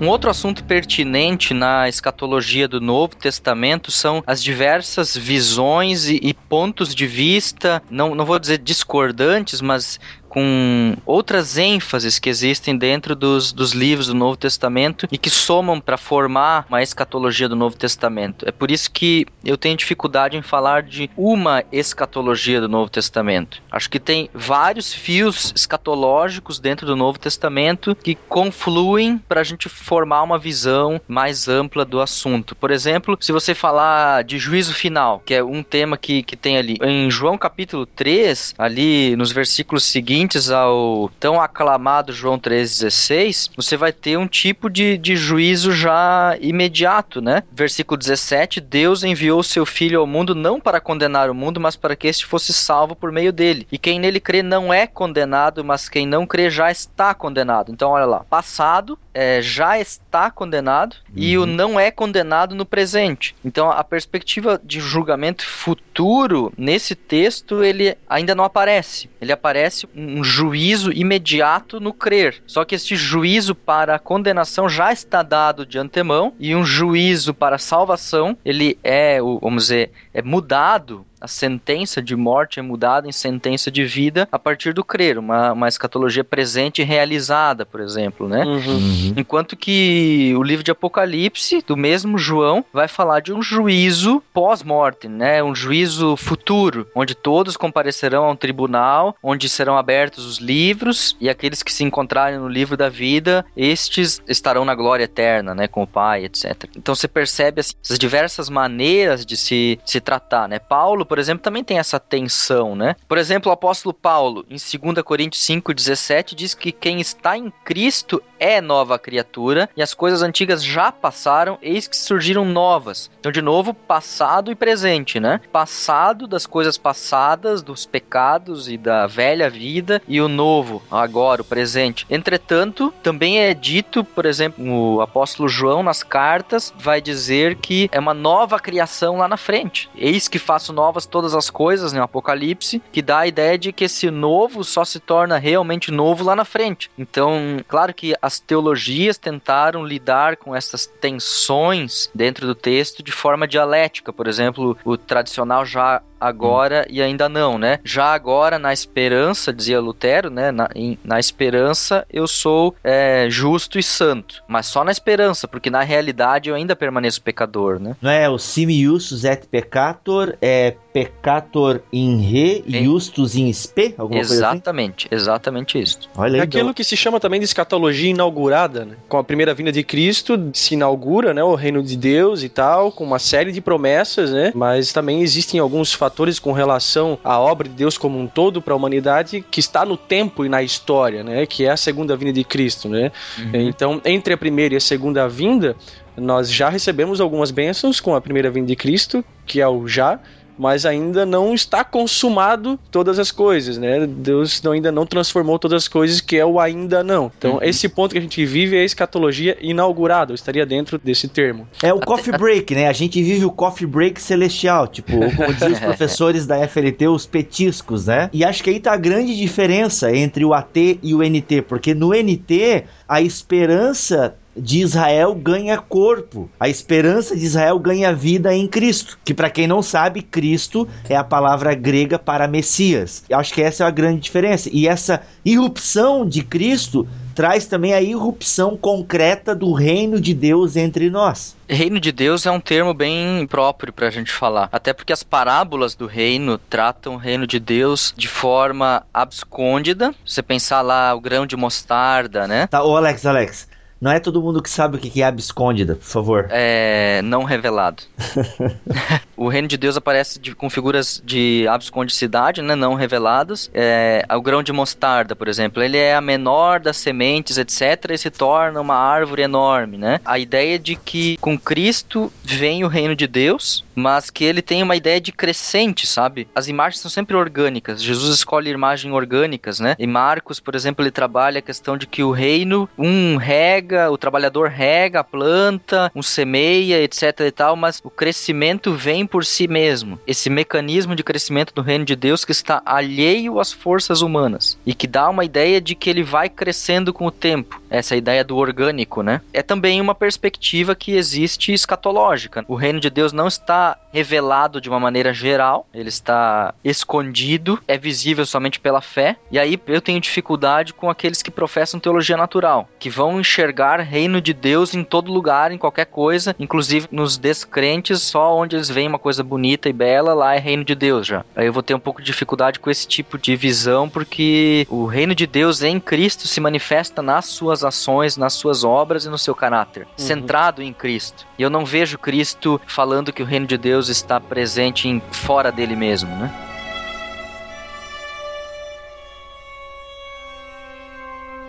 [SPEAKER 3] Um outro assunto pertinente na escatologia do Novo Testamento são as diversas visões e, e pontos de vista, não, não vou dizer discordantes, mas com outras ênfases que existem dentro dos, dos livros do Novo Testamento e que somam para formar uma escatologia do Novo Testamento. É por isso que eu tenho dificuldade em falar de uma escatologia do Novo Testamento. Acho que tem vários fios escatológicos dentro do Novo Testamento que confluem para a gente formar uma visão mais ampla do assunto. Por exemplo, se você falar de juízo final, que é um tema que, que tem ali, em João capítulo 3, ali nos versículos seguintes, seguintes ao tão aclamado João 3,16, você vai ter um tipo de, de juízo já imediato, né? Versículo 17: Deus enviou seu Filho ao mundo não para condenar o mundo, mas para que este fosse salvo por meio dele. E quem nele crê não é condenado, mas quem não crê já está condenado. Então, olha lá: passado é, já está condenado uhum. e o uhum. não é condenado no presente. Então, a perspectiva de julgamento futuro nesse texto ele ainda não aparece. Ele aparece um juízo imediato no crer. Só que esse juízo para a condenação já está dado de antemão e um juízo para a salvação, ele é, vamos dizer, é mudado a sentença de morte é mudada em sentença de vida a partir do crer, uma, uma escatologia presente e realizada, por exemplo, né? Uhum. Uhum. Enquanto que o livro de Apocalipse, do mesmo João, vai falar de um juízo pós-morte, né? Um juízo futuro, onde todos comparecerão a um tribunal, onde serão abertos os livros e aqueles que se encontrarem no livro da vida, estes estarão na glória eterna, né? Com o Pai, etc. Então você percebe assim, essas diversas maneiras de se, se tratar, né? Paulo por exemplo, também tem essa tensão, né? Por exemplo, o apóstolo Paulo, em 2 Coríntios 5,17, diz que quem está em Cristo é nova criatura e as coisas antigas já passaram, eis que surgiram novas. Então, de novo, passado e presente, né? Passado das coisas passadas, dos pecados e da velha vida, e o novo, agora, o presente. Entretanto, também é dito, por exemplo, o apóstolo João, nas cartas, vai dizer que é uma nova criação lá na frente. Eis que faço novas todas as coisas, né? Apocalipse, que dá a ideia de que esse novo só se torna realmente novo lá na frente. Então, claro que as teologias tentaram lidar com essas tensões dentro do texto de forma dialética. Por exemplo, o tradicional já agora e ainda não, né? Já agora, na esperança, dizia Lutero, né? Na, em, na esperança eu sou é, justo e santo, mas só na esperança, porque na realidade eu ainda permaneço pecador, né?
[SPEAKER 1] Não é o simius et peccator, é peccator in re, e justus in spe?
[SPEAKER 3] Alguma exatamente, coisa assim? exatamente isso.
[SPEAKER 2] Olha aí, é aquilo então. que se chama também de escatologia inaugurada, né? Com a primeira vinda de Cristo se inaugura, né, o reino de Deus e tal, com uma série de promessas, né? Mas também existem alguns fatores fatores com relação à obra de Deus como um todo para a humanidade que está no tempo e na história, né? Que é a segunda vinda de Cristo, né? Uhum. Então, entre a primeira e a segunda vinda, nós já recebemos algumas bênçãos com a primeira vinda de Cristo, que é o já, mas ainda não está consumado todas as coisas, né? Deus ainda não transformou todas as coisas, que é o ainda não. Então, uhum. esse ponto que a gente vive é a escatologia inaugurada, estaria dentro desse termo.
[SPEAKER 1] É o coffee break, né? A gente vive o coffee break celestial, tipo, como diziam os professores da FLT, os petiscos, né? E acho que aí tá a grande diferença entre o AT e o NT, porque no NT a esperança de Israel ganha corpo. A esperança de Israel ganha vida em Cristo. Que para quem não sabe, Cristo é a palavra grega para Messias. Eu acho que essa é a grande diferença. E essa irrupção de Cristo traz também a irrupção concreta do reino de Deus entre nós.
[SPEAKER 3] Reino de Deus é um termo bem próprio para a gente falar, até porque as parábolas do reino tratam o reino de Deus de forma abscôndida. Você pensar lá o grão de mostarda, né?
[SPEAKER 1] Tá, ô Alex, Alex, não é todo mundo que sabe o que é abscôndida, por favor.
[SPEAKER 3] É. não revelado. o reino de Deus aparece de, com figuras de abscondicidade, né, não reveladas. É, o grão de mostarda, por exemplo, ele é a menor das sementes, etc., e se torna uma árvore enorme, né? A ideia de que com Cristo vem o reino de Deus, mas que ele tem uma ideia de crescente, sabe? As imagens são sempre orgânicas. Jesus escolhe imagens orgânicas, né? E Marcos, por exemplo, ele trabalha a questão de que o reino, um rega o trabalhador rega a planta, um semeia, etc e tal, mas o crescimento vem por si mesmo. Esse mecanismo de crescimento do reino de Deus que está alheio às forças humanas e que dá uma ideia de que ele vai crescendo com o tempo. Essa ideia do orgânico, né? É também uma perspectiva que existe escatológica. O reino de Deus não está revelado de uma maneira geral, ele está escondido, é visível somente pela fé. E aí eu tenho dificuldade com aqueles que professam teologia natural, que vão enxergar reino de Deus em todo lugar, em qualquer coisa, inclusive nos descrentes, só onde eles veem uma coisa bonita e bela, lá é reino de Deus já. Aí eu vou ter um pouco de dificuldade com esse tipo de visão, porque o reino de Deus em Cristo se manifesta nas suas ações, nas suas obras e no seu caráter, uhum. centrado em Cristo. E eu não vejo Cristo falando que o reino de Deus está presente em, fora dele mesmo, né?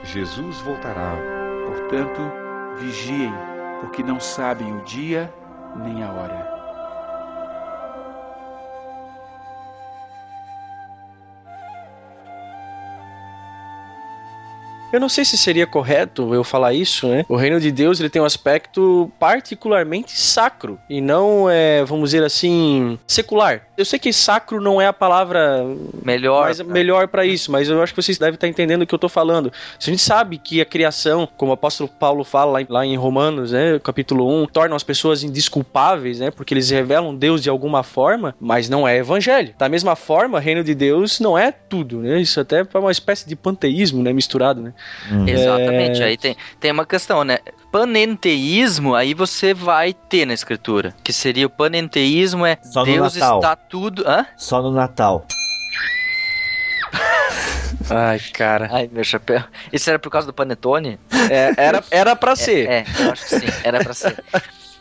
[SPEAKER 4] Jesus voltará Portanto, vigiem, porque não sabem o dia nem a hora.
[SPEAKER 2] Eu não sei se seria correto eu falar isso, né? O reino de Deus ele tem um aspecto particularmente sacro e não é, vamos dizer assim, secular. Eu sei que sacro não é a palavra
[SPEAKER 3] melhor,
[SPEAKER 2] mas, melhor para isso, mas eu acho que vocês devem estar entendendo o que eu tô falando. Se a gente sabe que a criação, como o apóstolo Paulo fala lá, lá em Romanos, né, capítulo 1, torna as pessoas indisculpáveis, né, porque eles revelam Deus de alguma forma, mas não é evangelho. Da mesma forma, o reino de Deus não é tudo, né? Isso até é uma espécie de panteísmo, né, misturado, né?
[SPEAKER 3] Hum. Exatamente. É... Aí tem, tem uma questão, né? Panenteísmo, aí você vai ter na escritura. Que seria o panenteísmo é
[SPEAKER 1] Só
[SPEAKER 3] Deus está tudo. Hã?
[SPEAKER 1] Só no Natal.
[SPEAKER 2] Ai, cara.
[SPEAKER 3] Ai, meu chapéu. Isso era por causa do panetone?
[SPEAKER 2] É, era, era pra ser.
[SPEAKER 3] É, é, eu acho que sim, era pra ser.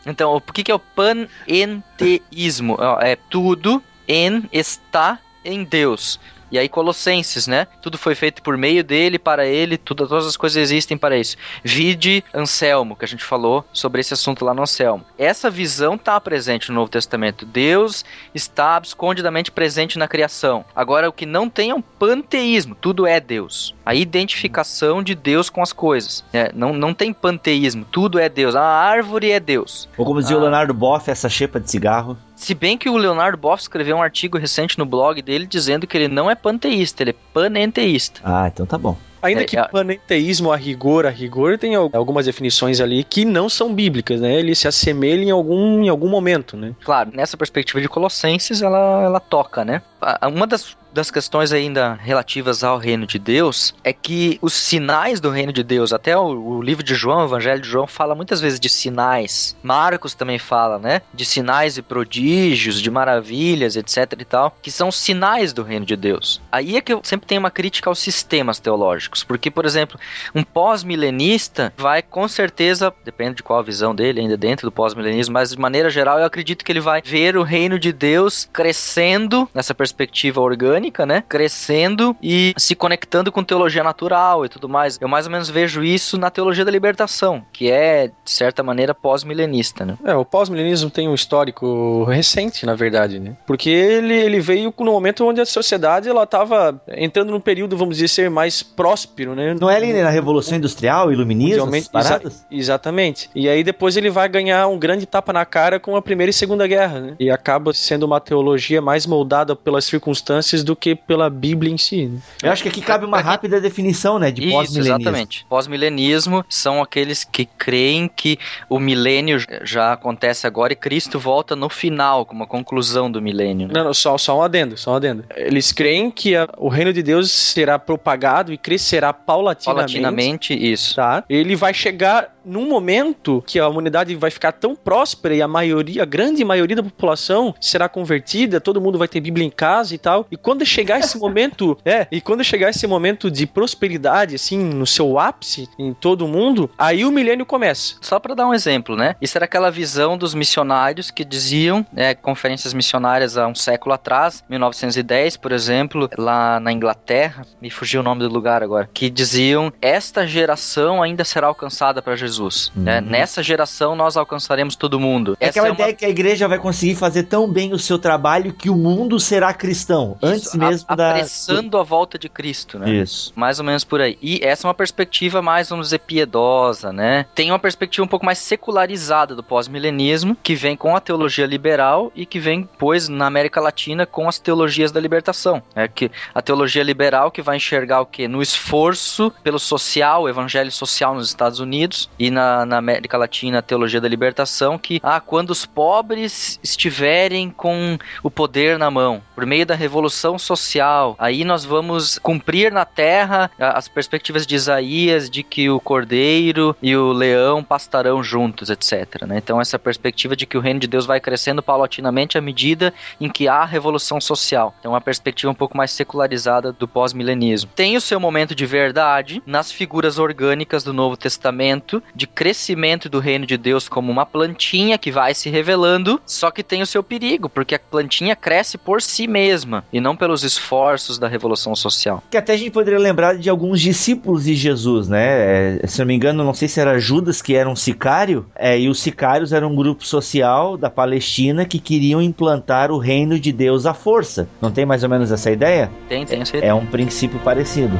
[SPEAKER 3] Então, o que, que é o panenteísmo? É tudo em está em Deus. E aí Colossenses, né? Tudo foi feito por meio dele, para ele, tudo, todas as coisas existem para isso. Vide Anselmo, que a gente falou sobre esse assunto lá no Anselmo. Essa visão está presente no Novo Testamento. Deus está abscondidamente presente na criação. Agora, o que não tem é um panteísmo, tudo é Deus. A identificação de Deus com as coisas. É, não, não tem panteísmo, tudo é Deus. A árvore é Deus.
[SPEAKER 1] Ou como dizia
[SPEAKER 3] ah.
[SPEAKER 1] o Leonardo Boff, essa chepa de cigarro.
[SPEAKER 3] Se bem que o Leonardo Boff escreveu um artigo recente no blog dele dizendo que ele não é panteísta, ele é panenteísta.
[SPEAKER 1] Ah, então tá bom.
[SPEAKER 2] Ainda é, que é... panenteísmo a rigor, a rigor, tem algumas definições ali que não são bíblicas, né? Ele se assemelha em algum, em algum momento, né?
[SPEAKER 3] Claro, nessa perspectiva de Colossenses, ela, ela toca, né? Uma das das questões ainda relativas ao reino de Deus é que os sinais do reino de Deus, até o, o, livro de João, o Evangelho de João, fala muitas vezes de sinais. Marcos também fala, né? De sinais e prodígios, de maravilhas, etc e tal, que são sinais do reino de Deus. Aí é que eu sempre tenho uma crítica aos sistemas teológicos, porque, por exemplo, um pós-milenista vai com certeza, depende de qual a visão dele, ainda dentro do pós-milenismo, mas de maneira geral eu acredito que ele vai ver o reino de Deus crescendo nessa perspectiva orgânica né? Crescendo e se conectando com teologia natural e tudo mais. Eu mais ou menos vejo isso na teologia da libertação, que é, de certa maneira, pós-milenista, né?
[SPEAKER 2] É, o pós-milenismo tem um histórico recente, na verdade, né? Porque ele, ele veio no momento onde a sociedade ela estava entrando num período, vamos dizer, mais próspero, né?
[SPEAKER 1] Não é ali na Revolução Industrial, Iluminismo, exa
[SPEAKER 2] Exatamente. E aí depois ele vai ganhar um grande tapa na cara com a Primeira e Segunda Guerra, né? E acaba sendo uma teologia mais moldada pelas circunstâncias do que pela Bíblia em si. Né?
[SPEAKER 1] Eu acho que aqui cabe uma rápida definição, né, de pós-milenismo. Exatamente.
[SPEAKER 3] Pós-milenismo são aqueles que creem que o milênio já acontece agora e Cristo volta no final, como a conclusão do milênio.
[SPEAKER 2] Né? Não, não, só, só um adendo, só um adendo. Eles creem que a, o reino de Deus será propagado e crescerá paulatinamente.
[SPEAKER 3] Paulatinamente, isso.
[SPEAKER 2] Tá? Ele vai chegar num momento que a humanidade vai ficar tão próspera e a maioria, a grande maioria da população será convertida, todo mundo vai ter Bíblia em casa e tal. E quando chegar esse momento, é, e quando chegar esse momento de prosperidade, assim, no seu ápice em todo mundo, aí o milênio começa.
[SPEAKER 3] Só para dar um exemplo, né? Isso era aquela visão dos missionários que diziam, né, conferências missionárias há um século atrás, 1910, por exemplo, lá na Inglaterra, me fugiu o nome do lugar agora, que diziam: esta geração ainda será alcançada para Jesus Jesus. Né? Uhum. Né? Nessa geração nós alcançaremos todo mundo.
[SPEAKER 1] É Essa aquela é uma... ideia que a igreja vai conseguir fazer tão bem o seu trabalho que o mundo será cristão. Isso, antes mesmo
[SPEAKER 3] a,
[SPEAKER 1] da.
[SPEAKER 3] Apressando a volta de Cristo, né?
[SPEAKER 1] Isso.
[SPEAKER 3] Mais ou menos por aí. E essa é uma perspectiva mais, vamos dizer, piedosa, né? Tem uma perspectiva um pouco mais secularizada do pós-milenismo, que vem com a teologia liberal e que vem, pois, na América Latina com as teologias da libertação. É que a teologia liberal que vai enxergar o quê? No esforço pelo social, o evangelho social nos Estados Unidos e na, na América Latina a teologia da libertação, que ah, quando os pobres estiverem com o poder na mão, por meio da revolução social, aí nós vamos cumprir na terra as perspectivas de Isaías de que o cordeiro e o leão pastarão juntos, etc. Né? Então essa perspectiva de que o reino de Deus vai crescendo paulatinamente à medida em que há revolução social. Então uma perspectiva um pouco mais secularizada do pós-milenismo. Tem o seu momento de verdade nas figuras orgânicas do Novo Testamento, de crescimento do reino de Deus como uma plantinha que vai se revelando, só que tem o seu perigo, porque a plantinha cresce por si mesma e não pelos esforços da revolução social.
[SPEAKER 1] Que até a gente poderia lembrar de alguns discípulos de Jesus, né? É, se não me engano, não sei se era Judas que era um sicário, é, e os sicários eram um grupo social da Palestina que queriam implantar o reino de Deus à força. Não tem mais ou menos essa ideia?
[SPEAKER 3] Tem, tem
[SPEAKER 1] essa ideia. É um princípio parecido.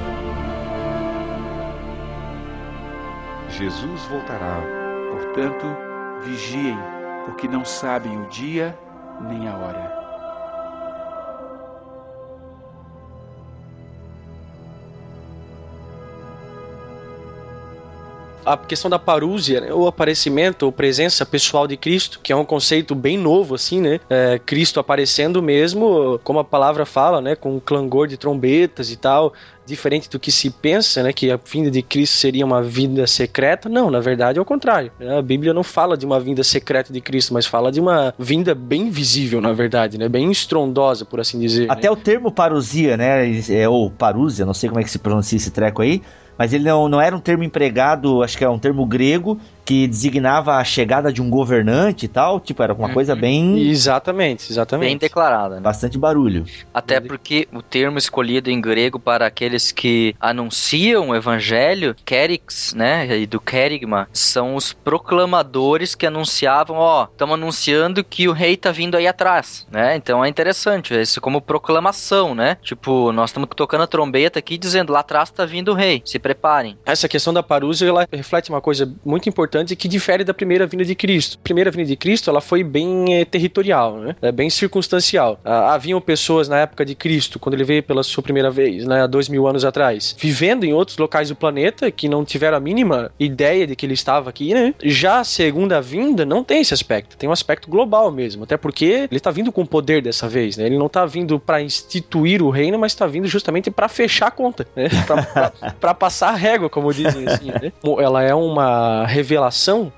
[SPEAKER 4] Jesus voltará. Portanto, vigiem, porque não sabem o dia nem a hora.
[SPEAKER 2] A questão da parúzia, né, o aparecimento ou presença pessoal de Cristo, que é um conceito bem novo, assim, né? É, Cristo aparecendo mesmo, como a palavra fala, né? Com clangor de trombetas e tal, diferente do que se pensa, né, que a vinda de Cristo seria uma vinda secreta. Não, na verdade é o contrário. Né? A Bíblia não fala de uma vinda secreta de Cristo, mas fala de uma vinda bem visível, na verdade, né, bem estrondosa, por assim dizer.
[SPEAKER 1] Até
[SPEAKER 2] né?
[SPEAKER 1] o termo parousia, né, é, ou parúzia, não sei como é que se pronuncia esse treco aí, mas ele não, não era um termo empregado, acho que é um termo grego, que designava a chegada de um governante e tal, tipo, era uma uhum. coisa bem...
[SPEAKER 2] Exatamente, exatamente.
[SPEAKER 3] Bem declarada. Né?
[SPEAKER 1] Bastante barulho.
[SPEAKER 3] Até porque o termo escolhido em grego para aqueles que anunciam o evangelho, kerix, né, e do kerigma, são os proclamadores que anunciavam, ó, oh, estamos anunciando que o rei tá vindo aí atrás, né, então é interessante, isso como proclamação, né, tipo, nós estamos tocando a trombeta aqui dizendo, lá atrás tá vindo o rei, se preparem.
[SPEAKER 2] Essa questão da parúzia, ela reflete uma coisa muito importante importante que difere da primeira vinda de Cristo. A primeira vinda de Cristo, ela foi bem é, territorial, né? É bem circunstancial. Ah, haviam pessoas na época de Cristo, quando ele veio pela sua primeira vez, né, há dois mil anos atrás, vivendo em outros locais do planeta que não tiveram a mínima ideia de que ele estava aqui, né? Já a segunda vinda não tem esse aspecto, tem um aspecto global mesmo, até porque ele está vindo com poder dessa vez, né? Ele não está vindo para instituir o reino, mas está vindo justamente para fechar a conta, né? Para passar a régua, como dizem assim, né? Ela é uma revelação,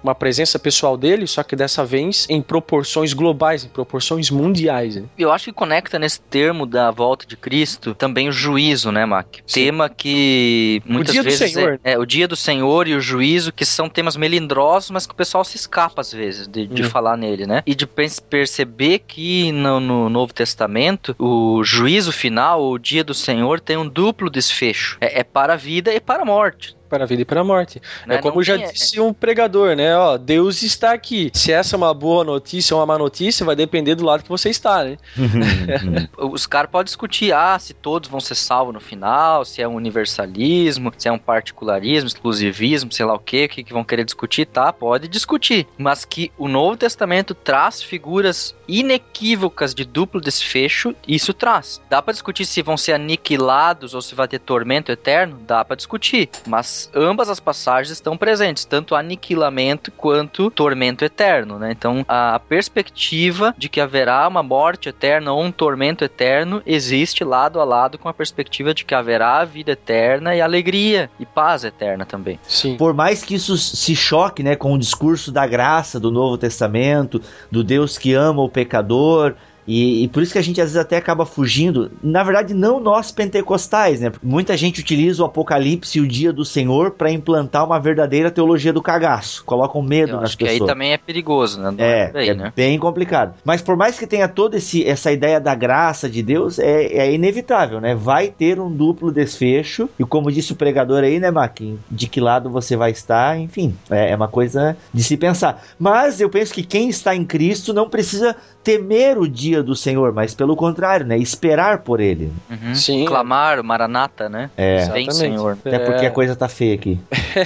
[SPEAKER 2] uma presença pessoal dele, só que dessa vez em proporções globais, em proporções mundiais. Né?
[SPEAKER 3] Eu acho que conecta nesse termo da volta de Cristo também o juízo, né, Mac? Sim. Tema que muitas
[SPEAKER 2] o
[SPEAKER 3] vezes
[SPEAKER 2] do Senhor.
[SPEAKER 3] É, é, o dia do Senhor e o juízo, que são temas melindrosos, mas que o pessoal se escapa às vezes de, de hum. falar nele, né? E de perceber que no, no, Novo Testamento o juízo final, o dia do Senhor, tem um duplo desfecho. É, é para a vida e para a morte
[SPEAKER 2] para a vida e para a morte. É, é como já disse um pregador, né? Ó, Deus está aqui. Se essa é uma boa notícia ou uma má notícia, vai depender do lado que você está, né?
[SPEAKER 3] Os caras podem discutir, ah, se todos vão ser salvos no final, se é um universalismo, se é um particularismo, exclusivismo, sei lá o que, que, que vão querer discutir, tá? Pode discutir. Mas que o Novo Testamento traz figuras inequívocas de duplo desfecho, isso traz. Dá para discutir se vão ser aniquilados ou se vai ter tormento eterno? Dá para discutir. Mas ambas as passagens estão presentes, tanto aniquilamento quanto tormento eterno, né? Então, a perspectiva de que haverá uma morte eterna ou um tormento eterno existe lado a lado com a perspectiva de que haverá vida eterna e alegria e paz eterna também.
[SPEAKER 1] Sim. Por mais que isso se choque, né, com o discurso da graça do Novo Testamento, do Deus que ama o pecador, e, e, por isso que a gente às vezes até acaba fugindo. Na verdade, não nós pentecostais, né? Muita gente utiliza o Apocalipse e o dia do Senhor para implantar uma verdadeira teologia do cagaço. Colocam medo Eu nas pessoas.
[SPEAKER 3] Que aí também é perigoso, né?
[SPEAKER 1] Não é, é, aí, é né? bem complicado. Mas por mais que tenha toda essa ideia da graça de Deus, é, é, inevitável, né? Vai ter um duplo desfecho. E como disse o pregador aí, né, Maquin? De que lado você vai estar, enfim, é, é uma coisa de se pensar. Mas eu penso que quem está em Cristo não precisa temer o dia do Senhor, mas pelo contrário, né? Esperar por ele.
[SPEAKER 3] Uhum. Sim. Clamar, Maranata, né?
[SPEAKER 1] É. Vem, Senhor. Até porque a é. coisa tá feia aqui.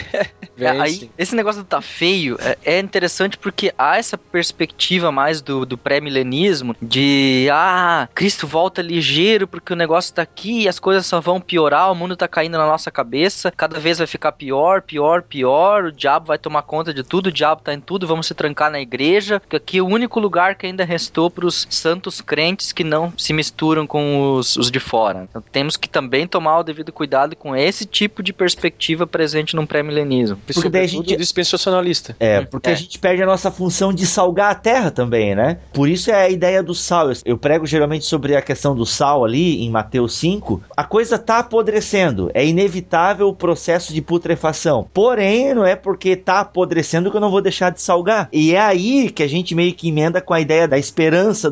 [SPEAKER 3] é, aí, esse negócio do tá feio é, é, interessante porque há essa perspectiva mais do, do pré-milenismo de ah, Cristo volta ligeiro porque o negócio tá aqui e as coisas só vão piorar, o mundo tá caindo na nossa cabeça, cada vez vai ficar pior, pior, pior, o diabo vai tomar conta de tudo, o diabo tá em tudo, vamos se trancar na igreja, porque aqui é o único lugar que ainda restou manifestou para os santos crentes que não se misturam com os, os de fora. Então temos que também tomar o devido cuidado com esse tipo de perspectiva presente no pré-milenismo.
[SPEAKER 2] Porque daí a gente dispensacionalista.
[SPEAKER 1] É, porque é. a gente perde a nossa função de salgar a terra também, né? Por isso é a ideia do sal. Eu prego geralmente sobre a questão do sal ali em Mateus 5. A coisa tá apodrecendo, é inevitável o processo de putrefação. Porém, não é porque tá apodrecendo que eu não vou deixar de salgar. E é aí que a gente meio que emenda com a ideia da esperança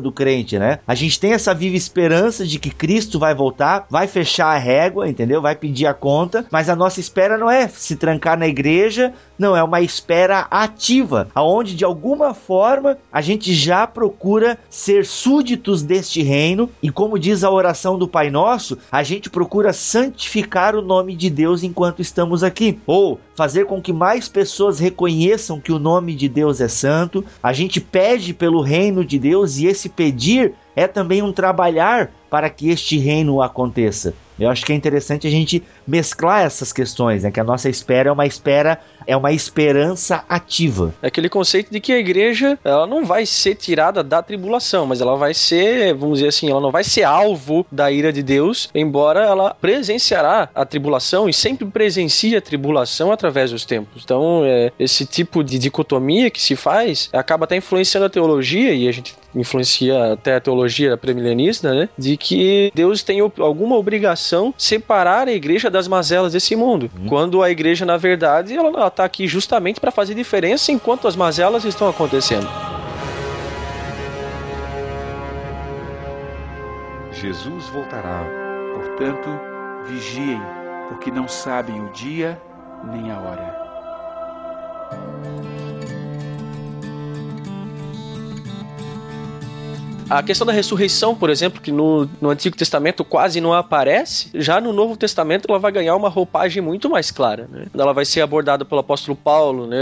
[SPEAKER 1] do crente, né? A gente tem essa viva esperança de que Cristo vai voltar, vai fechar a régua, entendeu? Vai pedir a conta, mas a nossa espera não é se trancar na igreja, não, é uma espera ativa, aonde de alguma forma a gente já procura ser súditos deste reino e como diz a oração do Pai Nosso, a gente procura santificar o nome de Deus enquanto estamos aqui, ou fazer com que mais pessoas reconheçam que o nome de Deus é santo. A gente pede pelo reino de Deus Deus e esse pedir é também um trabalhar para que este reino aconteça. Eu acho que é interessante a gente mesclar essas questões, né? Que a nossa espera é uma espera, é uma esperança ativa.
[SPEAKER 2] É aquele conceito de que a igreja, ela não vai ser tirada da tribulação, mas ela vai ser, vamos dizer assim, ela não vai ser alvo da ira de Deus, embora ela presenciará a tribulação e sempre presencia a tribulação através dos tempos. Então, é, esse tipo de dicotomia que se faz acaba até influenciando a teologia e a gente influencia até a teologia premilenista, né? De que Deus tem alguma obrigação separar a igreja das mazelas desse mundo. Hum. Quando a igreja, na verdade, ela está aqui justamente para fazer diferença enquanto as mazelas estão acontecendo.
[SPEAKER 4] Jesus voltará. Portanto, vigiem, porque não sabem o dia nem a hora.
[SPEAKER 2] A questão da ressurreição, por exemplo, que no, no Antigo Testamento quase não aparece, já no Novo Testamento ela vai ganhar uma roupagem muito mais clara. Né? Ela vai ser abordada pelo apóstolo Paulo, né?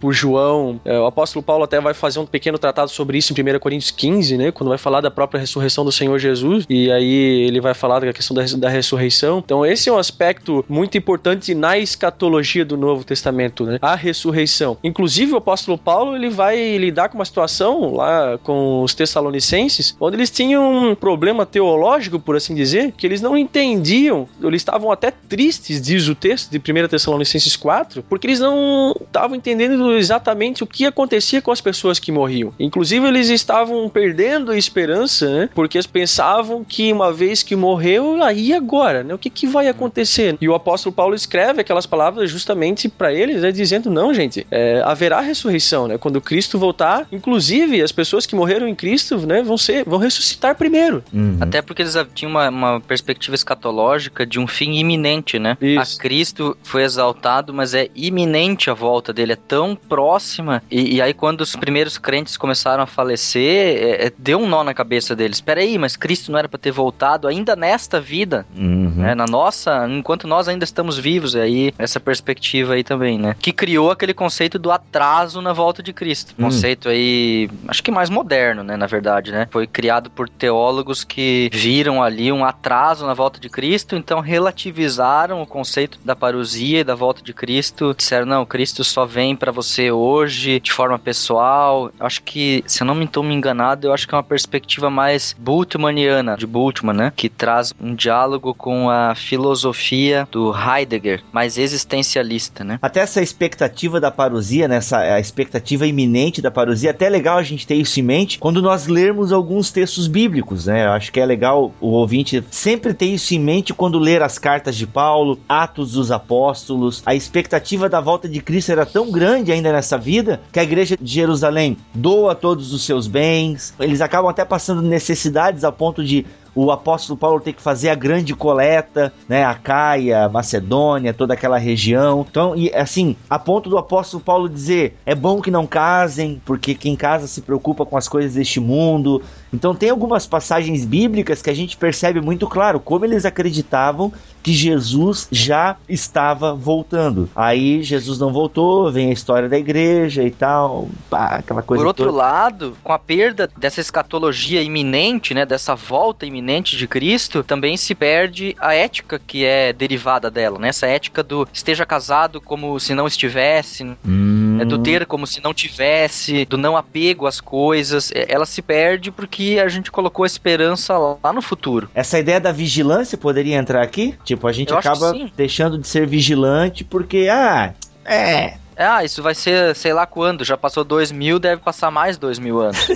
[SPEAKER 2] por João. É, o apóstolo Paulo até vai fazer um pequeno tratado sobre isso em 1 Coríntios 15, né? quando vai falar da própria ressurreição do Senhor Jesus. E aí ele vai falar da questão da, da ressurreição. Então, esse é um aspecto muito importante na escatologia do Novo Testamento, né? a ressurreição. Inclusive, o apóstolo Paulo ele vai lidar com uma situação lá com os Tessalonicenses, onde eles tinham um problema teológico, por assim dizer, que eles não entendiam, eles estavam até tristes, diz o texto de 1 Tessalonicenses 4, porque eles não estavam entendendo exatamente o que acontecia com as pessoas que morriam. Inclusive, eles estavam perdendo a esperança, né? Porque eles pensavam que uma vez que morreu, aí agora, né? O que, que vai acontecer? E o apóstolo Paulo escreve aquelas palavras justamente para eles, né? Dizendo, não, gente, é, haverá ressurreição, né? Quando Cristo voltar, inclusive as pessoas que morreram em Cristo, né? Vão ser, vão ressuscitar primeiro.
[SPEAKER 3] Uhum. Até porque eles tinham uma, uma, perspectiva escatológica de um fim iminente, né? Isso. A Cristo foi exaltado, mas é iminente a volta dele, é tão próxima. E, e aí, quando os primeiros crentes começaram a falecer, é, é, deu um nó na cabeça deles. Espera aí, mas Cristo não era para ter voltado ainda nesta vida, uhum. né? Na nossa, enquanto nós ainda estamos vivos, é aí essa perspectiva aí também, né? Que criou aquele conceito do atraso na volta de Cristo. Hum. Conceito aí, acho que mais moderno, né? Na verdade, né? Foi criado por teólogos que viram ali um atraso na volta de Cristo, então relativizaram o conceito da parousia e da volta de Cristo. Disseram, não, Cristo só vem para você hoje, de forma pessoal. Acho que, se eu não me estou me enganado, eu acho que é uma perspectiva mais Bultmanniana, de Bultmann, né? Que traz um diálogo com a filosofia do Heidegger, mais existencialista, né?
[SPEAKER 1] Até essa expectativa da parousia, né? Essa, a expectativa iminente da parousia, até é legal a gente ter isso em mente quando nós lermos alguns textos bíblicos, né? Eu acho que é legal o ouvinte sempre ter isso em mente quando ler as cartas de Paulo, Atos dos Apóstolos. A expectativa da volta de Cristo era tão grande ainda nessa vida que a igreja de Jerusalém doa todos os seus bens. Eles acabam até passando necessidades a ponto de o apóstolo Paulo tem que fazer a grande coleta, né? A Caia, Macedônia, toda aquela região. Então, e assim, a ponto do apóstolo Paulo dizer: é bom que não casem, porque quem casa se preocupa com as coisas deste mundo. Então, tem algumas passagens bíblicas que a gente percebe muito claro como eles acreditavam que Jesus já estava voltando. Aí Jesus não voltou, vem a história da igreja e tal, pá, aquela coisa.
[SPEAKER 3] Por outro toda. lado, com a perda dessa escatologia iminente, né, dessa volta iminente de Cristo, também se perde a ética que é derivada dela, né? Essa ética do esteja casado como se não estivesse, hum. É do ter como se não tivesse, do não apego às coisas. É, ela se perde porque a gente colocou a esperança lá no futuro.
[SPEAKER 1] Essa ideia da vigilância poderia entrar aqui? Tipo, Tipo, a gente Eu acaba deixando de ser vigilante porque, ah, é,
[SPEAKER 3] ah, isso vai ser sei lá quando, já passou dois mil, deve passar mais dois mil anos.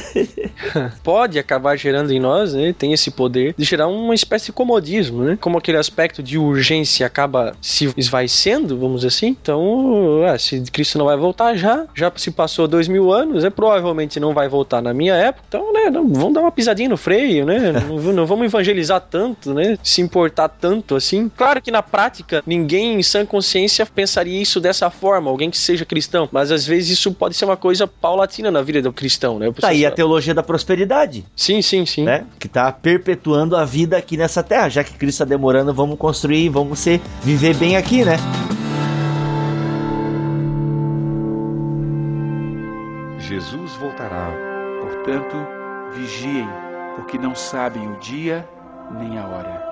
[SPEAKER 2] Pode acabar gerando em nós, né? Tem esse poder de gerar uma espécie de comodismo, né? Como aquele aspecto de urgência acaba se esvaecendo, vamos dizer assim. Então, ah, se Cristo não vai voltar já, já se passou dois mil anos, é provavelmente não vai voltar na minha época. Então, né? Não, vamos dar uma pisadinha no freio, né? não, não vamos evangelizar tanto, né? Se importar tanto assim. Claro que na prática, ninguém em sã consciência pensaria isso dessa forma. Alguém que seja cristão, mas às vezes isso pode ser uma coisa paulatina na vida do cristão, né?
[SPEAKER 1] Tá aí a teologia da prosperidade.
[SPEAKER 2] Sim, sim, sim.
[SPEAKER 1] Né? Que tá perpetuando a vida aqui nessa terra. Já que Cristo está demorando, vamos construir, vamos ser, viver bem aqui, né?
[SPEAKER 4] Jesus voltará. Portanto, vigiem, porque não sabem o dia nem a hora.